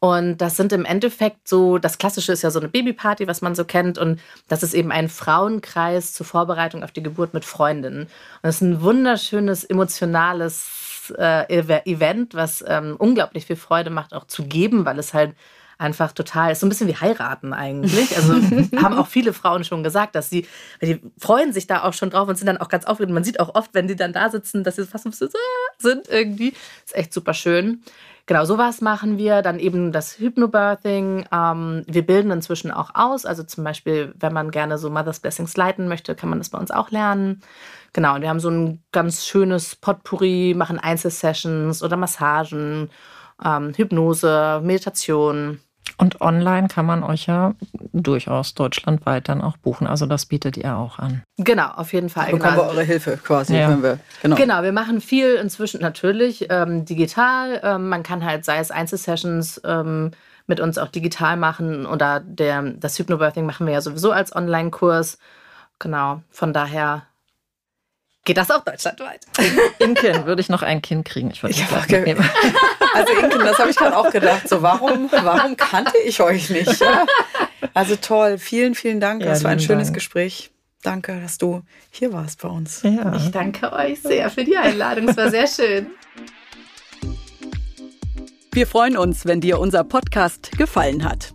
Und das sind im Endeffekt so, das Klassische ist ja so eine Babyparty, was man so kennt. Und das ist eben ein Frauenkreis zur Vorbereitung auf die Geburt mit Freundinnen. Und das ist ein wunderschönes, emotionales äh, Event, was ähm, unglaublich viel Freude macht, auch zu geben, weil es halt einfach total, ist so ein bisschen wie heiraten eigentlich. Also haben auch viele Frauen schon gesagt, dass sie, die freuen sich da auch schon drauf und sind dann auch ganz aufgeregt. Man sieht auch oft, wenn die dann da sitzen, dass sie fast ein bisschen so sind irgendwie. Ist echt super schön. Genau, sowas machen wir. Dann eben das Hypnobirthing. Ähm, wir bilden inzwischen auch aus. Also zum Beispiel, wenn man gerne so Mother's Blessings leiten möchte, kann man das bei uns auch lernen. Genau, und wir haben so ein ganz schönes Potpourri, machen Einzelsessions oder Massagen, ähm, Hypnose, Meditation. Und online kann man euch ja durchaus deutschlandweit dann auch buchen. Also das bietet ihr auch an. Genau, auf jeden Fall. Da bekommen genau. wir eure Hilfe quasi. Ja. Wir, genau. genau, wir machen viel inzwischen natürlich ähm, digital. Ähm, man kann halt, sei es Einzelsessions, ähm, mit uns auch digital machen oder der, das Hypnobirthing machen wir ja sowieso als Online-Kurs. Genau, von daher geht das auch deutschlandweit. Inken, würde ich noch ein Kind kriegen? Ich würde ich Also Inken, das habe ich gerade auch gedacht. So, warum, warum kannte ich euch nicht? Ja? Also toll, vielen, vielen Dank. Ja, das war ein schönes Dank. Gespräch. Danke, dass du hier warst bei uns. Ja. Ich danke euch sehr für die Einladung. Es war sehr schön. Wir freuen uns, wenn dir unser Podcast gefallen hat.